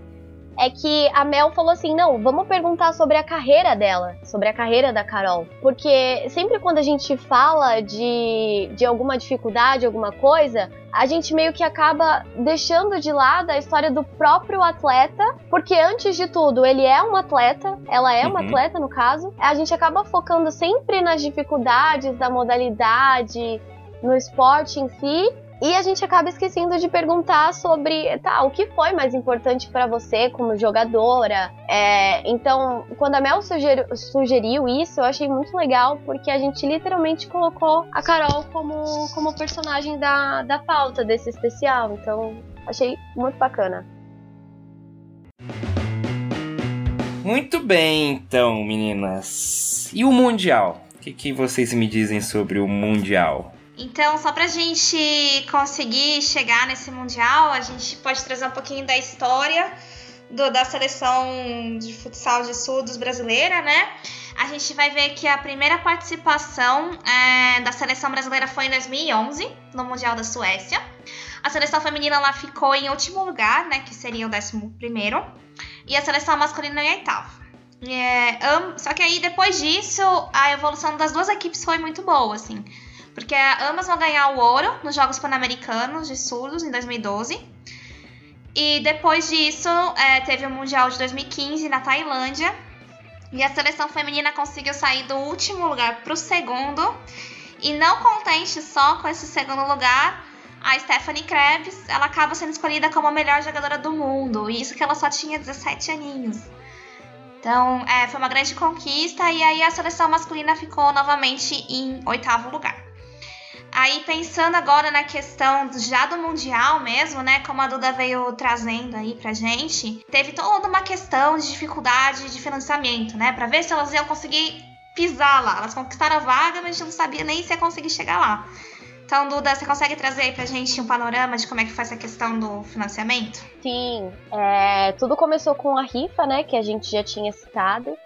é que a Mel falou assim: não, vamos perguntar sobre a carreira dela, sobre a carreira da Carol. Porque sempre quando a gente fala de, de alguma dificuldade, alguma coisa, a gente meio que acaba deixando de lado a história do próprio atleta, porque antes de tudo, ele é um atleta, ela é uma uhum. atleta no caso. A gente acaba focando sempre nas dificuldades da modalidade, no esporte em si, e a gente acaba esquecendo de perguntar sobre, tá, o que foi mais importante para você como jogadora. É, então, quando a Mel sugeriu, sugeriu, isso, eu achei muito legal, porque a gente literalmente colocou a Carol como, como personagem da, da pauta desse especial. Então, achei muito bacana. Muito bem, então, meninas. E o Mundial? O que, que vocês me dizem sobre o Mundial? Então, só pra gente conseguir chegar nesse Mundial, a gente pode trazer um pouquinho da história do, da seleção de futsal de surdos brasileira, né? A gente vai ver que a primeira participação é, da seleção brasileira foi em 2011, no Mundial da Suécia. A seleção feminina lá ficou em último lugar, né? Que seria o décimo primeiro. E a seleção masculina em oitavo. É, um, só que aí, depois disso, a evolução das duas equipes foi muito boa, assim. Porque ambas vão ganhar o ouro nos Jogos Pan-Americanos de Surdos em 2012. E depois disso, é, teve o Mundial de 2015 na Tailândia. E a seleção feminina conseguiu sair do último lugar para o segundo. E não contente só com esse segundo lugar, a Stephanie Krebs ela acaba sendo escolhida como a melhor jogadora do mundo. E isso que ela só tinha 17 aninhos. Então, é, foi uma grande conquista. E aí a seleção masculina ficou novamente em oitavo lugar. Aí pensando agora na questão já do Mundial mesmo, né? Como a Duda veio trazendo aí pra gente, teve toda uma questão de dificuldade de financiamento, né? Pra ver se elas iam conseguir pisar lá. Elas conquistaram a vaga, mas a gente não sabia nem se ia conseguir chegar lá. Então, Duda, você consegue trazer aí pra gente um panorama de como é que foi essa questão do financiamento? Sim, é, tudo começou com a rifa, né, que a gente já tinha citado.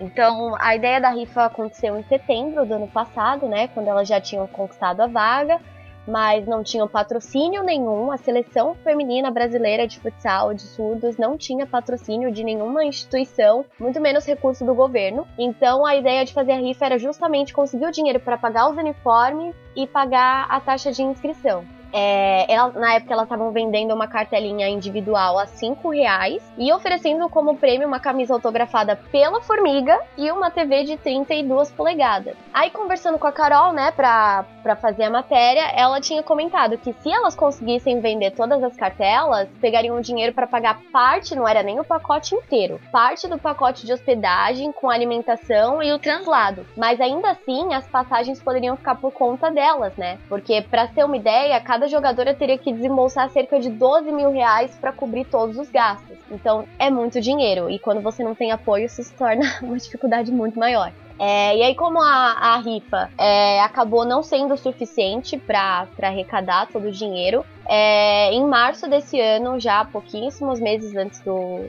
Então, a ideia da rifa aconteceu em setembro do ano passado, né, quando elas já tinham conquistado a vaga mas não tinham patrocínio nenhum. A seleção feminina brasileira de futsal de surdos não tinha patrocínio de nenhuma instituição, muito menos recurso do governo. Então a ideia de fazer a rifa era justamente conseguir o dinheiro para pagar os uniformes e pagar a taxa de inscrição. É, ela, na época elas estavam vendendo uma cartelinha individual a 5 reais e oferecendo como prêmio uma camisa autografada pela Formiga e uma TV de 32 polegadas. Aí conversando com a Carol, né, pra, pra fazer a matéria, ela tinha comentado que se elas conseguissem vender todas as cartelas, pegariam o dinheiro para pagar parte, não era nem o pacote inteiro, parte do pacote de hospedagem com alimentação e o translado. Mas ainda assim, as passagens poderiam ficar por conta delas, né? Porque para ter uma ideia, cada cada jogadora teria que desembolsar cerca de 12 mil reais para cobrir todos os gastos. Então é muito dinheiro. E quando você não tem apoio, isso se torna uma dificuldade muito maior. É, e aí, como a, a rifa é, acabou não sendo suficiente para arrecadar todo o dinheiro, é, em março desse ano, já pouquíssimos meses antes do,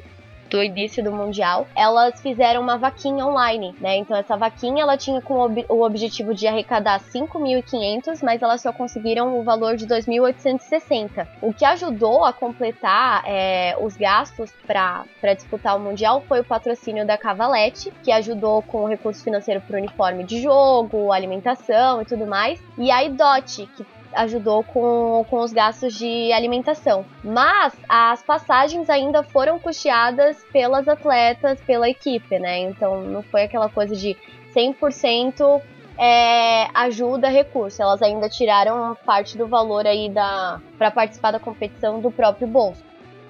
do início do Mundial, elas fizeram uma vaquinha online, né? Então essa vaquinha ela tinha com o objetivo de arrecadar 5.500, mas elas só conseguiram o valor de 2.860. O que ajudou a completar é, os gastos para disputar o Mundial foi o patrocínio da Cavalete, que ajudou com o recurso financeiro para o uniforme de jogo, alimentação e tudo mais. E a IDOT, que ajudou com, com os gastos de alimentação. Mas as passagens ainda foram custeadas pelas atletas, pela equipe, né? Então não foi aquela coisa de 100% é, ajuda, recurso. Elas ainda tiraram parte do valor aí da para participar da competição do próprio bolso.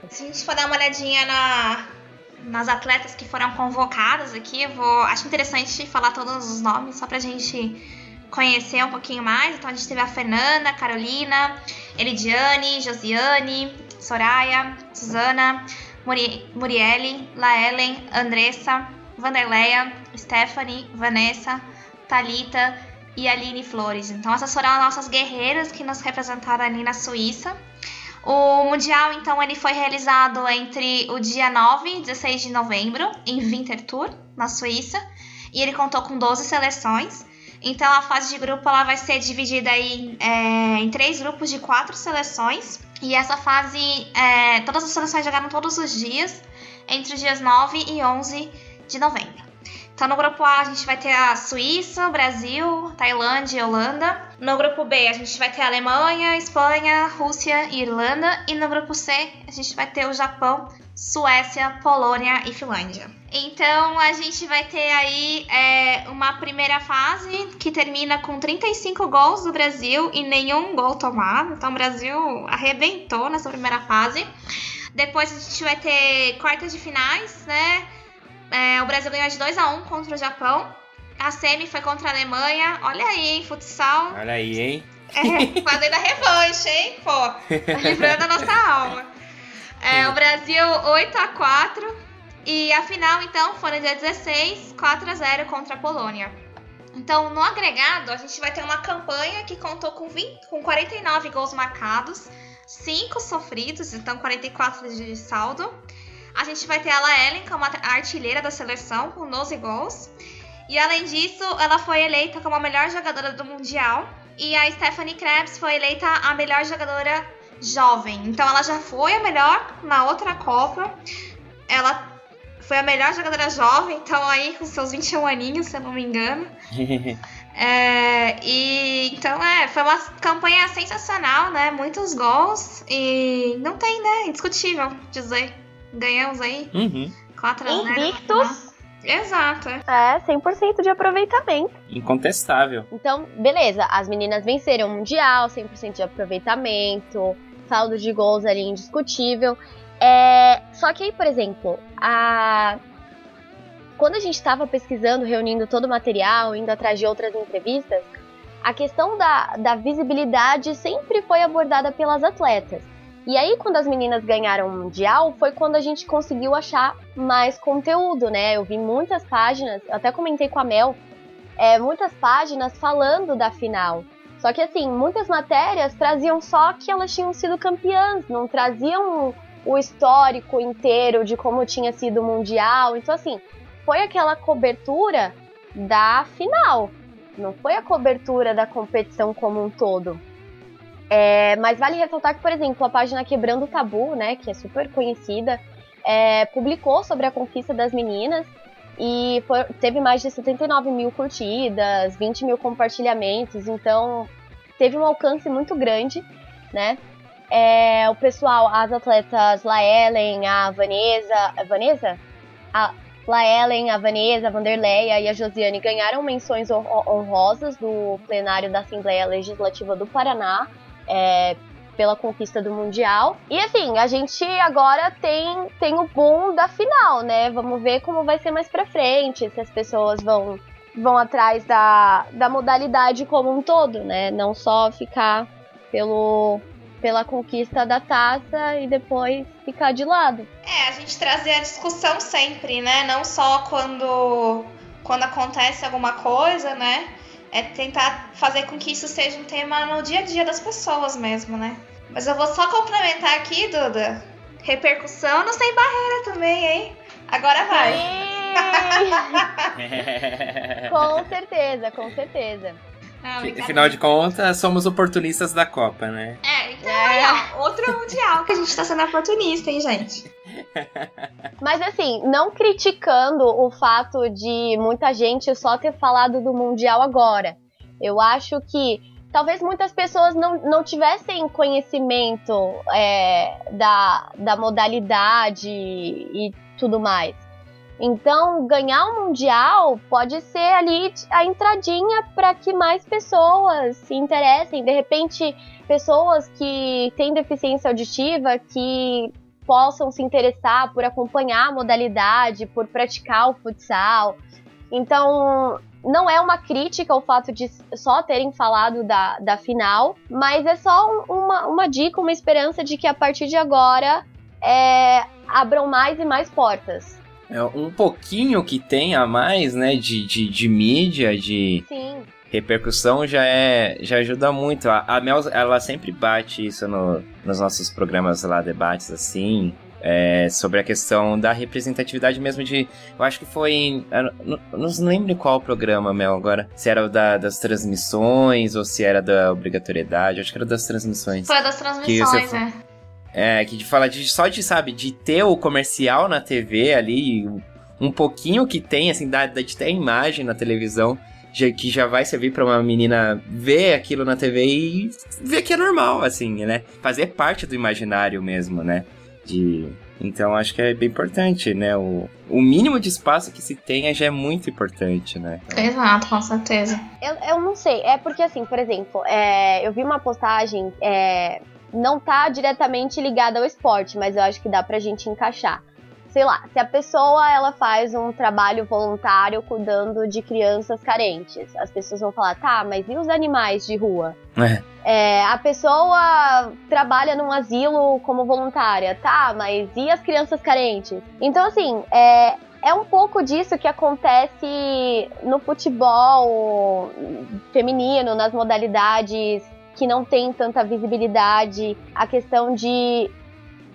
Se a gente for dar uma olhadinha na, nas atletas que foram convocadas aqui, vou acho interessante falar todos os nomes só pra gente conhecer um pouquinho mais. Então a gente teve a Fernanda, Carolina, Elidiane, Josiane, Soraya, Suzana, Muri Murielle, Laelen, Andressa, Vanderleia, Stephanie, Vanessa, Talita e Aline Flores. Então essas foram as nossas guerreiras que nos representaram ali na Suíça. O Mundial, então, ele foi realizado entre o dia 9 e 16 de novembro, em Winterthur, na Suíça, e ele contou com 12 seleções. Então a fase de grupo ela vai ser dividida em, é, em três grupos de quatro seleções. E essa fase, é, todas as seleções jogaram todos os dias, entre os dias 9 e 11 de novembro. Então no grupo A a gente vai ter a Suíça, Brasil, Tailândia e Holanda. No grupo B a gente vai ter a Alemanha, Espanha, Rússia e Irlanda. E no grupo C a gente vai ter o Japão, Suécia, Polônia e Finlândia. Então a gente vai ter aí é, uma primeira fase que termina com 35 gols do Brasil e nenhum gol tomado. Então o Brasil arrebentou nessa primeira fase. Depois a gente vai ter quartas de finais, né? É, o Brasil ganhou de 2 a 1 contra o Japão. A semi foi contra a Alemanha. Olha aí, hein, futsal. Olha aí, hein? É, fazendo a revanche, hein? Pô, livrando a nossa alma. É, o Brasil 8 a 4 e a final então foi no dia 16, 4 a 0 contra a Polônia. Então, no agregado, a gente vai ter uma campanha que contou com, 20, com 49 gols marcados, 5 sofridos, então 44 de saldo. A gente vai ter a Laellen como a artilheira da seleção, com 12 gols. E além disso, ela foi eleita como a melhor jogadora do Mundial. E a Stephanie Krebs foi eleita a melhor jogadora jovem. Então ela já foi a melhor na outra Copa. Ela foi a melhor jogadora jovem, então aí com seus 21 aninhos, se eu não me engano. é, e então é, foi uma campanha sensacional, né? Muitos gols e não tem, né? Indiscutível dizer. Ganhamos aí. Uhum. 4 a 0. Invictus. Exato. É, 100% de aproveitamento. Incontestável. Então, beleza, as meninas venceram o Mundial, 100% de aproveitamento, saldo de gols ali indiscutível. É, só que aí, por exemplo, a... quando a gente estava pesquisando, reunindo todo o material, indo atrás de outras entrevistas, a questão da, da visibilidade sempre foi abordada pelas atletas. E aí, quando as meninas ganharam o Mundial, foi quando a gente conseguiu achar mais conteúdo, né? Eu vi muitas páginas, até comentei com a Mel, é, muitas páginas falando da final. Só que, assim, muitas matérias traziam só que elas tinham sido campeãs, não traziam o histórico inteiro de como tinha sido o Mundial. Então, assim, foi aquela cobertura da final, não foi a cobertura da competição como um todo. É, mas vale ressaltar que, por exemplo, a página Quebrando o Tabu, né, que é super conhecida, é, publicou sobre a conquista das meninas e foi, teve mais de 79 mil curtidas, 20 mil compartilhamentos, então teve um alcance muito grande, né? É, o pessoal, as atletas Laellen, a Vanessa, a Vanessa? A Laellen, a Vanessa, a Vanderleia e a Josiane ganharam menções honrosas do plenário da Assembleia Legislativa do Paraná é, pela conquista do Mundial. E assim, a gente agora tem, tem o boom da final, né? Vamos ver como vai ser mais pra frente, se as pessoas vão, vão atrás da, da modalidade como um todo, né? Não só ficar pelo, pela conquista da taça e depois ficar de lado. É, a gente trazer a discussão sempre, né? Não só quando, quando acontece alguma coisa, né? É tentar fazer com que isso seja um tema no dia a dia das pessoas mesmo, né? Mas eu vou só complementar aqui, Duda. Repercussão não sem barreira também, hein? Agora vai. com certeza, com certeza. Não, Afinal de contas, somos oportunistas da Copa, né? É, então é. ó, outro mundial que a gente tá sendo oportunista, hein, gente? Mas assim, não criticando o fato de muita gente só ter falado do Mundial agora. Eu acho que talvez muitas pessoas não, não tivessem conhecimento é, da, da modalidade e tudo mais. Então, ganhar um mundial pode ser ali a entradinha para que mais pessoas se interessem. De repente, pessoas que têm deficiência auditiva que possam se interessar por acompanhar a modalidade, por praticar o futsal. Então, não é uma crítica o fato de só terem falado da, da final, mas é só uma, uma dica, uma esperança de que a partir de agora é, abram mais e mais portas. É um pouquinho que tem a mais, né, de, de, de mídia, de Sim. repercussão já é já ajuda muito. A, a Mel, ela sempre bate isso no, nos nossos programas lá, debates assim, é, sobre a questão da representatividade mesmo de. Eu acho que foi em. Não, não lembro qual programa, Mel, agora. Se era o da, das transmissões ou se era da obrigatoriedade. Acho que era das transmissões. Foi das transmissões, né? É, que de falar de só de, sabe, de ter o comercial na TV ali, um pouquinho que tem, assim, da, de ter a imagem na televisão, já, que já vai servir para uma menina ver aquilo na TV e ver que é normal, assim, né? Fazer parte do imaginário mesmo, né? De... Então acho que é bem importante, né? O, o mínimo de espaço que se tenha já é muito importante, né? Então... Exato, com certeza. Eu, eu não sei, é porque assim, por exemplo, é, eu vi uma postagem é, não tá diretamente ligada ao esporte, mas eu acho que dá pra gente encaixar. Sei lá, se a pessoa ela faz um trabalho voluntário cuidando de crianças carentes, as pessoas vão falar, tá, mas e os animais de rua? É. É, a pessoa trabalha num asilo como voluntária, tá, mas e as crianças carentes? Então, assim, é, é um pouco disso que acontece no futebol feminino, nas modalidades que não tem tanta visibilidade, a questão de,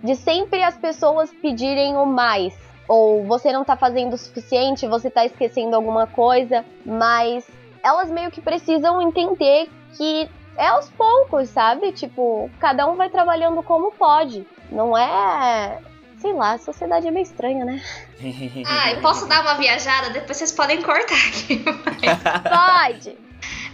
de sempre as pessoas pedirem o mais. Ou você não tá fazendo o suficiente, você tá esquecendo alguma coisa, mas elas meio que precisam entender que é aos poucos, sabe? Tipo, cada um vai trabalhando como pode. Não é. Sei lá, a sociedade é meio estranha, né? Ah, eu posso dar uma viajada? Depois vocês podem cortar aqui. Pode!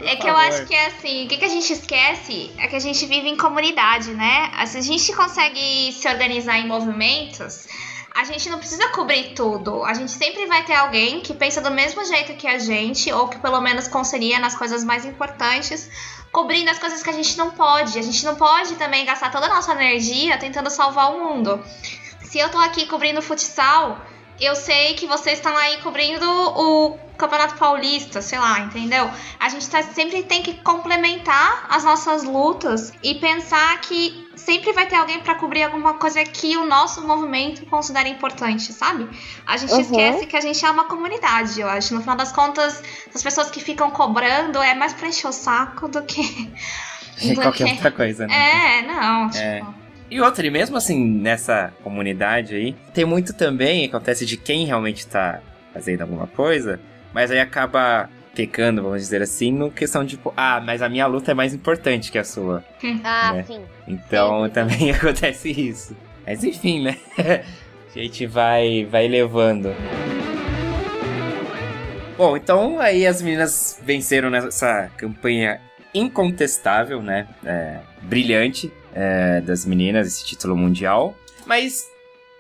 É que eu acho que é assim, o que, que a gente esquece é que a gente vive em comunidade, né? Se a gente consegue se organizar em movimentos, a gente não precisa cobrir tudo. A gente sempre vai ter alguém que pensa do mesmo jeito que a gente, ou que pelo menos conselha nas coisas mais importantes, cobrindo as coisas que a gente não pode. A gente não pode também gastar toda a nossa energia tentando salvar o mundo. Se eu tô aqui cobrindo futsal, eu sei que vocês estão aí cobrindo o Campeonato Paulista, sei lá, entendeu? A gente tá, sempre tem que complementar as nossas lutas e pensar que sempre vai ter alguém para cobrir alguma coisa que o nosso movimento considera importante, sabe? A gente uhum. esquece que a gente é uma comunidade, eu acho. No final das contas, as pessoas que ficam cobrando é mais pra encher o saco do que. Qualquer outra coisa, né? É, não, é. E outra, e mesmo assim, nessa comunidade aí, tem muito também, acontece de quem realmente tá fazendo alguma coisa, mas aí acaba pecando, vamos dizer assim, no questão de, tipo, ah, mas a minha luta é mais importante que a sua. Ah, né? sim. Então sim. também acontece isso. Mas enfim, né? a gente vai, vai levando. Bom, então aí as meninas venceram nessa campanha incontestável, né? É, brilhante é, das meninas, esse título mundial. Mas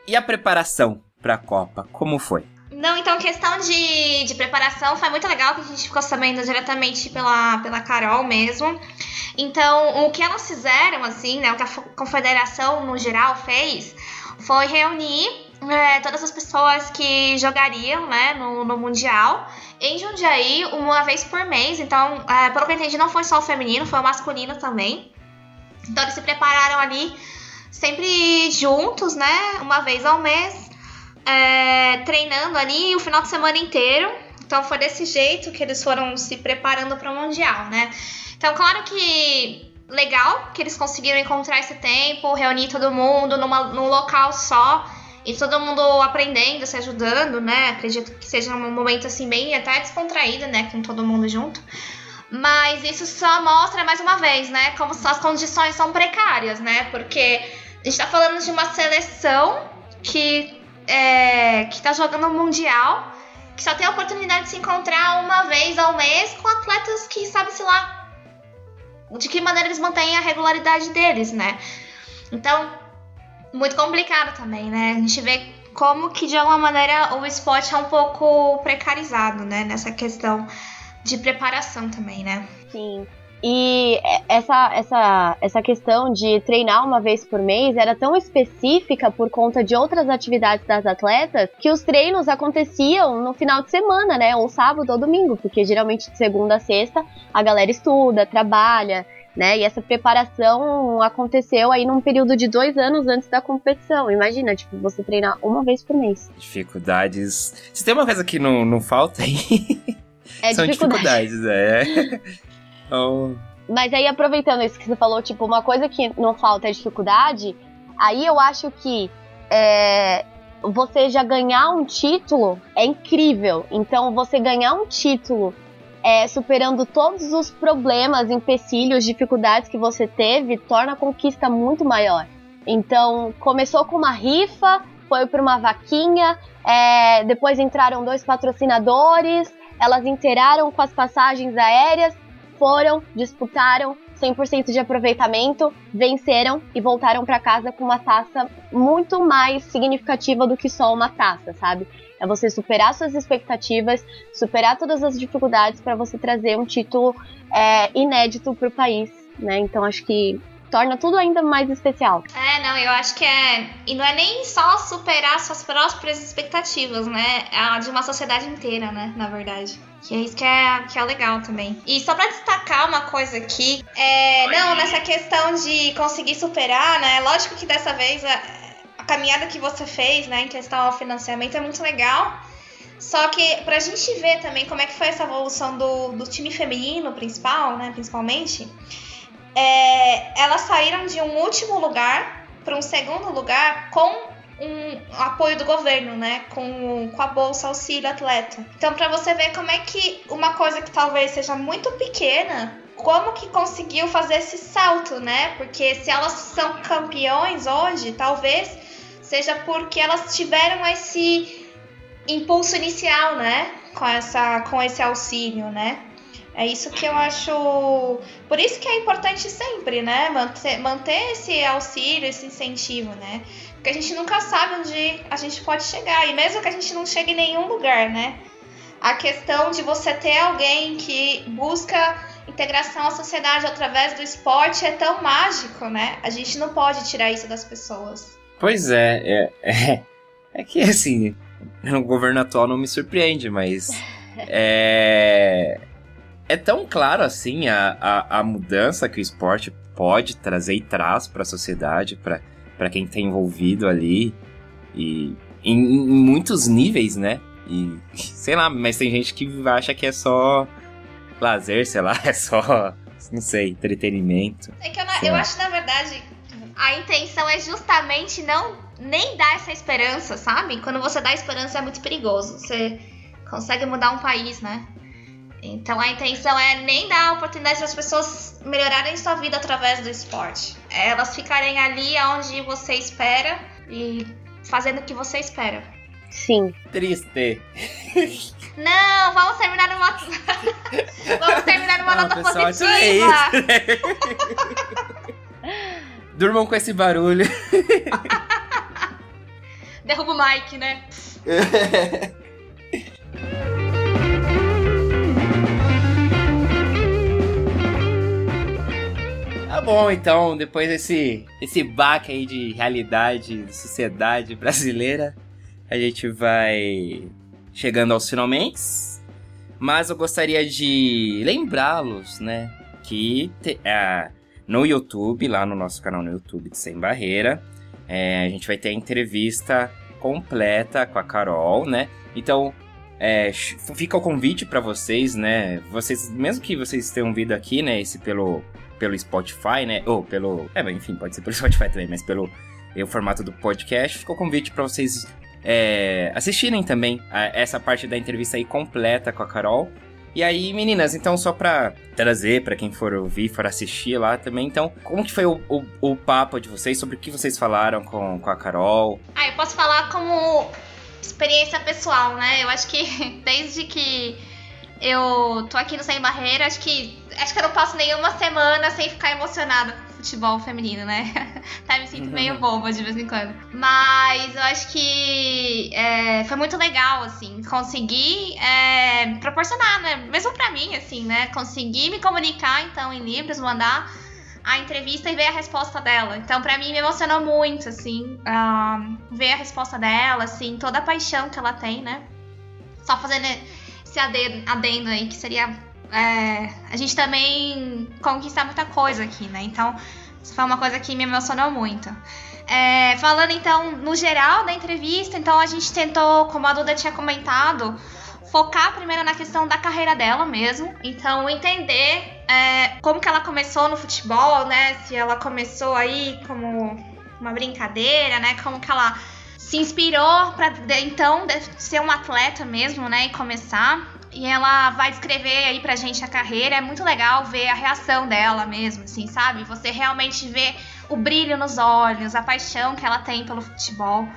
e a preparação pra Copa? Como foi? Não, então questão de, de preparação foi muito legal que a gente ficou sabendo diretamente pela, pela Carol mesmo. Então, o que elas fizeram, assim, né, o que a confederação no geral fez, foi reunir é, todas as pessoas que jogariam, né, no, no Mundial em Jundiaí uma vez por mês. Então, é, pelo que eu entendi, não foi só o feminino, foi o masculino também. Então, eles se prepararam ali sempre juntos, né, uma vez ao mês é, treinando ali o final de semana inteiro. Então foi desse jeito que eles foram se preparando para o Mundial, né? Então, claro que legal que eles conseguiram encontrar esse tempo, reunir todo mundo numa, num local só e todo mundo aprendendo, se ajudando, né? Acredito que seja um momento assim bem até descontraído, né? Com todo mundo junto. Mas isso só mostra mais uma vez, né? Como as condições são precárias, né? Porque a gente tá falando de uma seleção que é, que tá jogando o Mundial, que só tem a oportunidade de se encontrar uma vez ao mês com atletas que sabe-se lá de que maneira eles mantêm a regularidade deles, né? Então, muito complicado também, né? A gente vê como que de alguma maneira o esporte é um pouco precarizado, né? Nessa questão de preparação também, né? Sim. E essa, essa, essa questão de treinar uma vez por mês era tão específica por conta de outras atividades das atletas que os treinos aconteciam no final de semana, né? Ou sábado ou domingo, porque geralmente de segunda a sexta a galera estuda, trabalha, né? E essa preparação aconteceu aí num período de dois anos antes da competição. Imagina, tipo, você treinar uma vez por mês. Dificuldades. Se tem uma coisa que não, não falta aí, É são dificuldade. dificuldades, é. Então, Mas aí, aproveitando isso que você falou, tipo, uma coisa que não falta é dificuldade, aí eu acho que é, você já ganhar um título é incrível. Então, você ganhar um título é, superando todos os problemas, empecilhos, dificuldades que você teve, torna a conquista muito maior. Então, começou com uma rifa, foi para uma vaquinha, é, depois entraram dois patrocinadores, elas inteiraram com as passagens aéreas, foram, disputaram 100% de aproveitamento, venceram e voltaram para casa com uma taça muito mais significativa do que só uma taça, sabe? É você superar suas expectativas, superar todas as dificuldades para você trazer um título é, inédito para o país, né? Então acho que torna tudo ainda mais especial. É, não, eu acho que é. E não é nem só superar suas próprias expectativas, né? É a de uma sociedade inteira, né? Na verdade. Que é isso que é, que é legal também. E só pra destacar uma coisa aqui, é. Não, nessa questão de conseguir superar, né? Lógico que dessa vez a, a caminhada que você fez, né, em questão ao financiamento é muito legal. Só que pra gente ver também como é que foi essa evolução do, do time feminino principal, né, principalmente, é, elas saíram de um último lugar para um segundo lugar com um apoio do governo, né? Com, com a Bolsa Auxílio Atleta. Então, para você ver como é que uma coisa que talvez seja muito pequena, como que conseguiu fazer esse salto, né? Porque se elas são campeões hoje, talvez seja porque elas tiveram esse impulso inicial, né? Com, essa, com esse auxílio, né? É isso que eu acho. Por isso que é importante sempre, né? Manter, manter esse auxílio, esse incentivo, né? Porque a gente nunca sabe onde a gente pode chegar. E mesmo que a gente não chegue em nenhum lugar, né? A questão de você ter alguém que busca integração à sociedade através do esporte é tão mágico, né? A gente não pode tirar isso das pessoas. Pois é, é, é, é que assim, o governo atual não me surpreende, mas é, é tão claro assim a, a, a mudança que o esporte pode trazer e traz para a sociedade, para quem está envolvido ali, e em, em muitos níveis, né? E sei lá, mas tem gente que acha que é só lazer, sei lá, é só, não sei, entretenimento. É que eu, eu acho, na verdade, a intenção é justamente não nem dar essa esperança, sabe? Quando você dá esperança é muito perigoso. Você consegue mudar um país, né? Então a intenção é nem dar a oportunidade para as pessoas melhorarem sua vida através do esporte. É elas ficarem ali onde você espera e fazendo o que você espera. Sim. Triste. Não, vamos terminar numa. vamos terminar numa Não, nota pessoal, positiva. é isso. Durmam com esse barulho. Derruba o Mike, né? Tá bom, então, depois desse, desse baque aí de realidade, de sociedade brasileira, a gente vai chegando aos finalmente. Mas eu gostaria de lembrá-los, né, que te- no YouTube, lá no nosso canal no YouTube de Sem Barreira, é, a gente vai ter a entrevista completa com a Carol, né? Então, é, fica o convite pra vocês, né? Vocês, mesmo que vocês tenham vindo aqui, né, esse pelo pelo Spotify, né? Ou pelo. É, enfim, pode ser pelo Spotify também, mas pelo eh, o formato do podcast, fica o convite pra vocês é, assistirem também a- essa parte da entrevista aí completa com a Carol. E aí, meninas, então só pra trazer pra quem for ouvir, for assistir lá também, então, como que foi o, o, o papo de vocês, sobre o que vocês falaram com, com a Carol? Ah, eu posso falar como experiência pessoal, né? Eu acho que desde que eu tô aqui no Sem Barreira, acho que acho que eu não passo nenhuma semana sem ficar emocionada com futebol feminino, né? Até me sinto meio boba de vez em quando. Mas eu acho que é, foi muito legal, assim, conseguir é, proporcionar, né? Mesmo pra mim, assim, né? Conseguir me comunicar, então, em Libras, mandar a entrevista e ver a resposta dela. Então, pra mim, me emocionou muito, assim, ah, ver a resposta dela, assim, toda a paixão que ela tem, né? Só fazendo ade- adendo aí, que seria é, a gente também conquistar muita coisa aqui, né? Então, isso foi uma coisa que me emocionou muito. É, falando então no geral da entrevista, então a gente tentou, como a Duda tinha comentado, focar primeiro na questão da carreira dela mesmo. Então, entender é, como que ela começou no futebol, né? Se ela começou aí como uma brincadeira, né? Como que ela se inspirou para então ser uma atleta mesmo, né? E começar. E ela vai descrever aí pra gente a carreira. É muito legal ver a reação dela mesmo, assim, sabe? Você realmente vê o brilho nos olhos, a paixão que ela tem pelo futebol.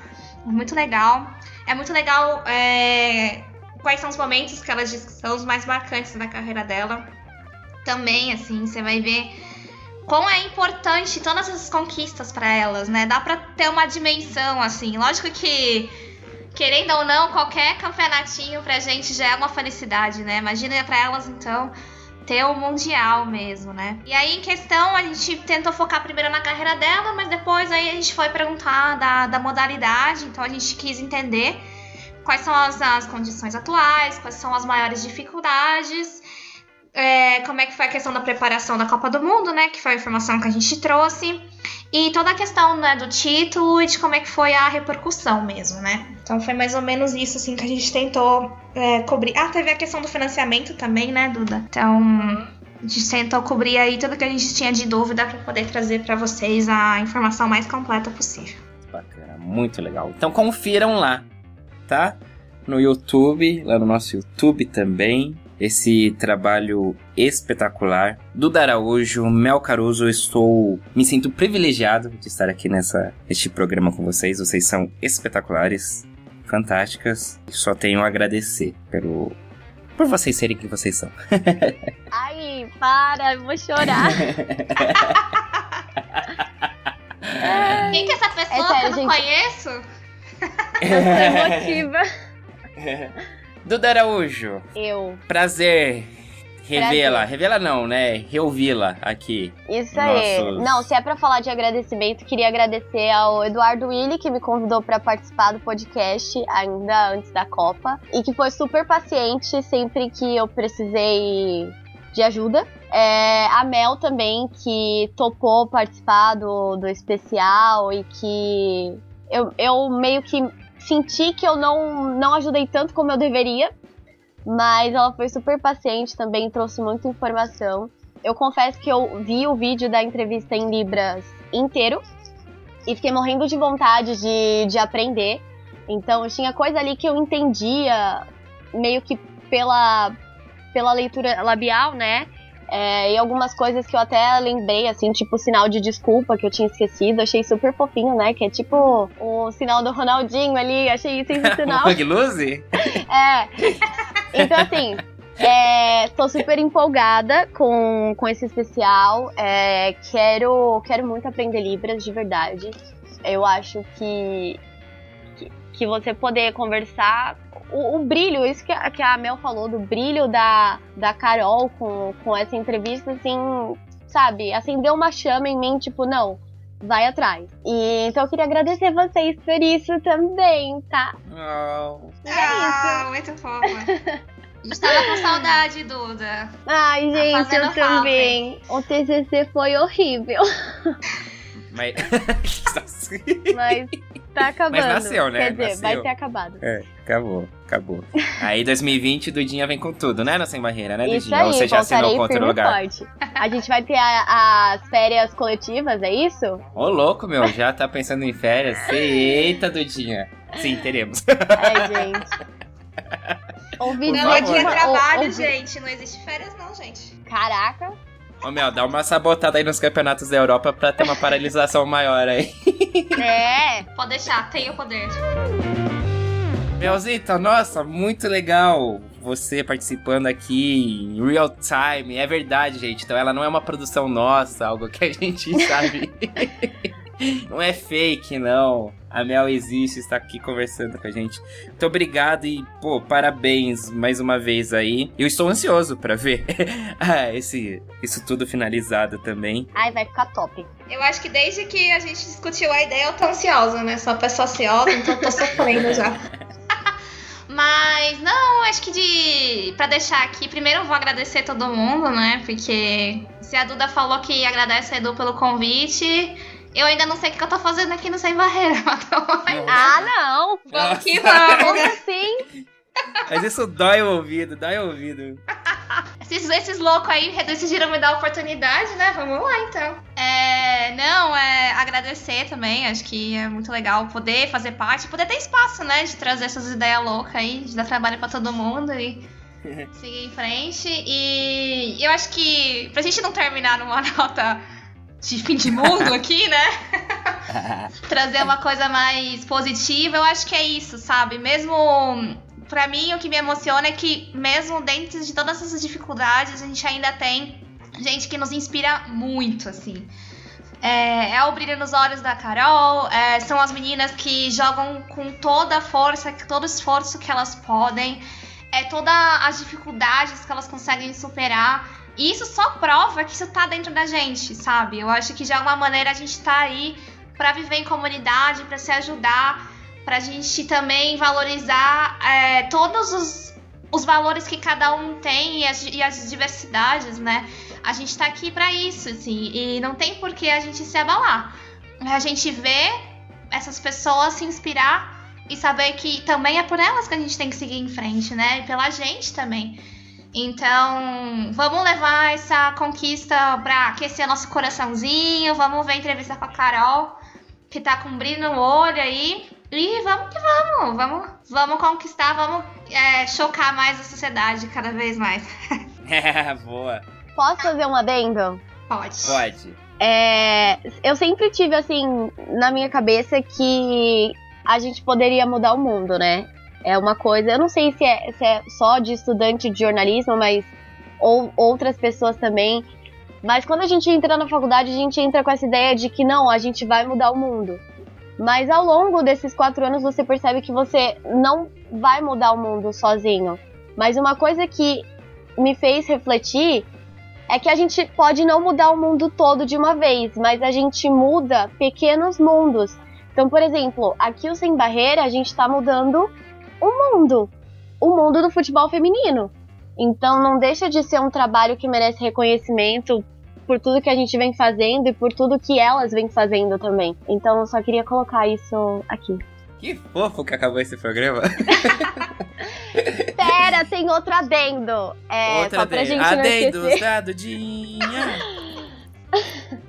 Muito legal. É muito legal é, quais são os momentos que ela diz que são os mais marcantes da carreira dela. Também, assim, você vai ver quão é importante todas essas conquistas pra elas, né? Dá pra ter uma dimensão, assim. Lógico que, querendo ou não, qualquer campeonatinho pra gente já é uma felicidade, né? Imagina pra elas, então, ter o Mundial mesmo, né? E aí, em questão, a gente tentou focar primeiro na carreira dela, mas depois aí a gente foi perguntar da, da modalidade, então a gente quis entender quais são as, as condições atuais, quais são as maiores dificuldades, é, como é que foi a questão da preparação da Copa do Mundo, né? Que foi a informação que a gente trouxe. E toda a questão né, do título e de como é que foi a repercussão mesmo, né? Então foi mais ou menos isso assim que a gente tentou é, cobrir. Ah, teve a questão do financiamento também, né, Duda? Então a gente tentou cobrir aí tudo que a gente tinha de dúvida para poder trazer para vocês a informação mais completa possível. Bacana, muito legal. Então confiram lá, tá? No YouTube, lá no nosso YouTube também. Esse trabalho espetacular do Araújo, Mel Caruso. Estou. Me sinto privilegiado de estar aqui nessa, neste programa com vocês. Vocês são espetaculares, fantásticas. Só tenho a agradecer pelo. Por vocês serem quem vocês são. Ai, para, eu vou chorar. Quem que é essa pessoa sério, que eu não gente. conheço? Eu sou emotiva. Duda Araújo, Eu. prazer revê-la. Revê-la não, né? Reouvi-la aqui. Isso aí. Nossos- Não, se é pra falar de agradecimento, queria agradecer ao Eduardo Willi, que me convidou pra participar do podcast ainda antes da Copa. E que foi super paciente sempre que eu precisei de ajuda. É, a Mel também, que topou participar do, do especial e que eu, eu meio que senti que eu não, não ajudei tanto como eu deveria. Mas ela foi super paciente também, trouxe muita informação. Eu confesso que eu vi o vídeo da entrevista em Libras inteiro e fiquei morrendo de vontade de, de aprender. Então tinha coisa ali que eu entendia meio que pela, pela leitura labial, né? É, e algumas coisas que eu até lembrei, assim, tipo o sinal de desculpa que eu tinha esquecido, achei super fofinho, né? Que é tipo o sinal do Ronaldinho ali, achei sensacional. Bug Luzi? é. Então, assim, é, tô super empolgada com, com esse especial. É, quero, quero muito aprender Libras, de verdade. Eu acho que, que, você poder conversar o, o, brilho, isso que a, que a Mel falou, do brilho da, da Carol com, com essa entrevista, assim, sabe, acendeu uma chama em mim, tipo, não, vai atrás. E então eu queria agradecer vocês por isso também, tá? Oh. É ah, muito fofa. A gente tava com saudade, Duda. Ai, tá gente, eu também. O TCC foi horrível. Mas. Mas tá acabando. Mas nasceu, né? Quer dizer, nasceu. vai ter acabado. É, acabou, acabou. Aí 2020, Dudinha vem com tudo, né? No Sem Barreira, né, Dudinha? Isso aí, Ou você já assinou com outro lugar? Forte. A gente vai ter a, as férias coletivas, é isso? Ô, louco, meu, já tá pensando em férias? Eita, Dudinha. Sim, teremos. É, gente. Ouvi não é dia trabalho, ouvi... gente. Não existe férias, não, gente. Caraca. Ô, Mel, dá uma sabotada aí nos campeonatos da Europa pra ter uma paralisação maior aí. É, pode deixar, tem o poder. Melzita, nossa, muito legal você participando aqui em real time. É verdade, gente. Então ela não é uma produção nossa, algo que a gente sabe. não é fake, não. A Mel existe, está aqui conversando com a gente. Muito obrigado e, pô, parabéns mais uma vez aí. Eu estou ansioso para ver ah, esse, isso tudo finalizado também. Ai, vai ficar top. Eu acho que desde que a gente discutiu a ideia, eu tô ansiosa, né? Sou uma pessoa ansiosa, então tô sofrendo já. Mas não, acho que de para deixar aqui, primeiro eu vou agradecer todo mundo, né? Porque se a Duda falou que agradece a Edu pelo convite, eu ainda não sei o que eu tô fazendo aqui no Sem Barreira. Então... Ah, não! Vamos que vamos! Como assim? Mas isso dói o ouvido, dói o ouvido. esses, esses loucos aí decidiram me dar a oportunidade, né? Vamos lá então. É, não, é agradecer também. Acho que é muito legal poder fazer parte, poder ter espaço, né? De trazer essas ideias loucas aí, de dar trabalho pra todo mundo e seguir em frente. E eu acho que pra gente não terminar numa nota de fim de mundo aqui, né? Trazer uma coisa mais positiva, eu acho que é isso, sabe? Mesmo para mim o que me emociona é que mesmo dentro de todas essas dificuldades, a gente ainda tem gente que nos inspira muito, assim. É, é o brilho nos olhos da Carol, é, são as meninas que jogam com toda a força, todo o esforço que elas podem, é todas as dificuldades que elas conseguem superar. E isso só prova que isso tá dentro da gente, sabe? Eu acho que de alguma maneira a gente tá aí para viver em comunidade, para se ajudar, pra gente também valorizar é, todos os, os valores que cada um tem e as, e as diversidades, né? A gente tá aqui para isso, assim, e não tem por que a gente se abalar. A gente vê essas pessoas se inspirar e saber que também é por elas que a gente tem que seguir em frente, né? E pela gente também. Então, vamos levar essa conquista pra aquecer nosso coraçãozinho. Vamos ver a entrevista com a Carol, que tá com brilho no olho aí. E vamos que vamos. Vamos, vamos conquistar, vamos é, chocar mais a sociedade cada vez mais. É, boa. Posso fazer um adendo? Pode. Pode. É, eu sempre tive, assim, na minha cabeça que a gente poderia mudar o mundo, né? É uma coisa, eu não sei se é, se é só de estudante de jornalismo, mas ou outras pessoas também. Mas quando a gente entra na faculdade, a gente entra com essa ideia de que não, a gente vai mudar o mundo. Mas ao longo desses quatro anos você percebe que você não vai mudar o mundo sozinho. Mas uma coisa que me fez refletir é que a gente pode não mudar o mundo todo de uma vez, mas a gente muda pequenos mundos. Então, por exemplo, aqui o Sem Barreira, a gente está mudando o mundo, o mundo do futebol feminino. Então não deixa de ser um trabalho que merece reconhecimento por tudo que a gente vem fazendo e por tudo que elas vêm fazendo também. Então eu só queria colocar isso aqui. Que fofo que acabou esse programa. Pera, tem outro adendo. É, outro só pra adendo. gente Adendo não esquecer.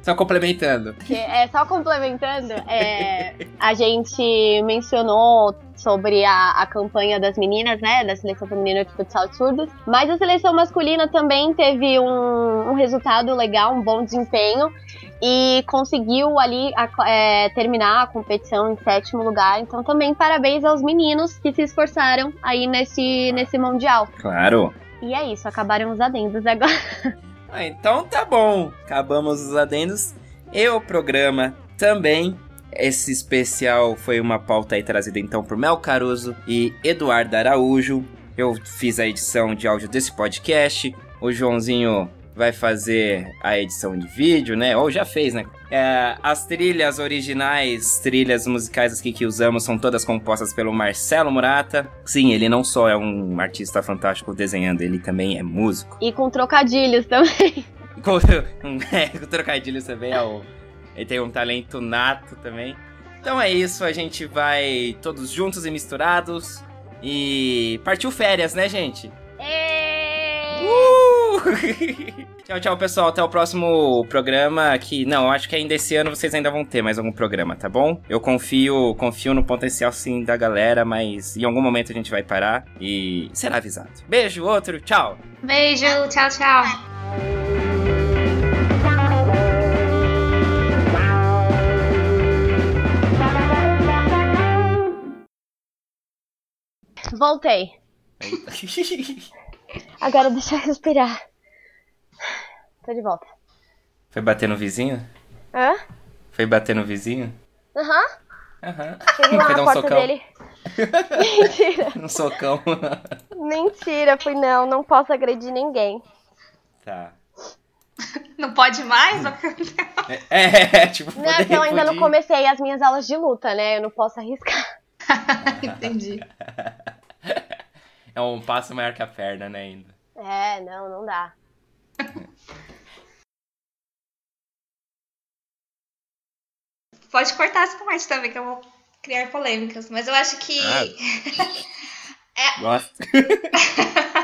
Só complementando. Que é, só complementando, é, a gente mencionou sobre a, a campanha das meninas, né, da seleção feminina de futsal de surdos, mas a seleção masculina também teve um, um resultado legal, um bom desempenho e conseguiu ali a, é, terminar a competição em sétimo lugar. Então também parabéns aos meninos que se esforçaram aí nesse, nesse mundial. Claro. E é isso, acabaram os adendos agora. Ah, então tá bom. Acabamos os adendos. E o programa também. Esse especial foi uma pauta aí trazida então por Mel Caruso e Eduardo Araújo. Eu fiz a edição de áudio desse podcast. O Joãozinho vai fazer a edição de vídeo, né? Ou já fez, né? É, as trilhas originais, trilhas musicais aqui que usamos, são todas compostas pelo Marcelo Murata. Sim, ele não só é um artista fantástico desenhando, ele também é músico. E com trocadilhos também. Com, é, com trocadilhos também é o, ele tem um talento nato também. Então é isso, a gente vai todos juntos e misturados. E partiu férias, né, gente? Uh! tchau, tchau, pessoal. Até o próximo programa. Que não, acho que ainda esse ano vocês ainda vão ter mais algum programa, tá bom? Eu confio, confio no potencial sim da galera, mas em algum momento a gente vai parar e será avisado. Beijo, outro, tchau. Beijo, tchau, tchau. Voltei. Agora deixa eu respirar. Tô de volta. Foi bater no vizinho? Hã? Foi bater no vizinho? Aham. Aham. Cheguei lá Foi na um porta socão. dele. Mentira. Um socão. Mentira, fui não. Não posso agredir ninguém. tá. Não pode mais? É, é, tipo, Não, é que eu ainda não comecei as minhas aulas de luta, né? Eu não posso arriscar. Entendi. É um passo maior que a perna, né, ainda. É, não, não dá. Pode cortar essa parte também, que eu vou criar polêmicas. Mas eu acho que. Ah. Gosto.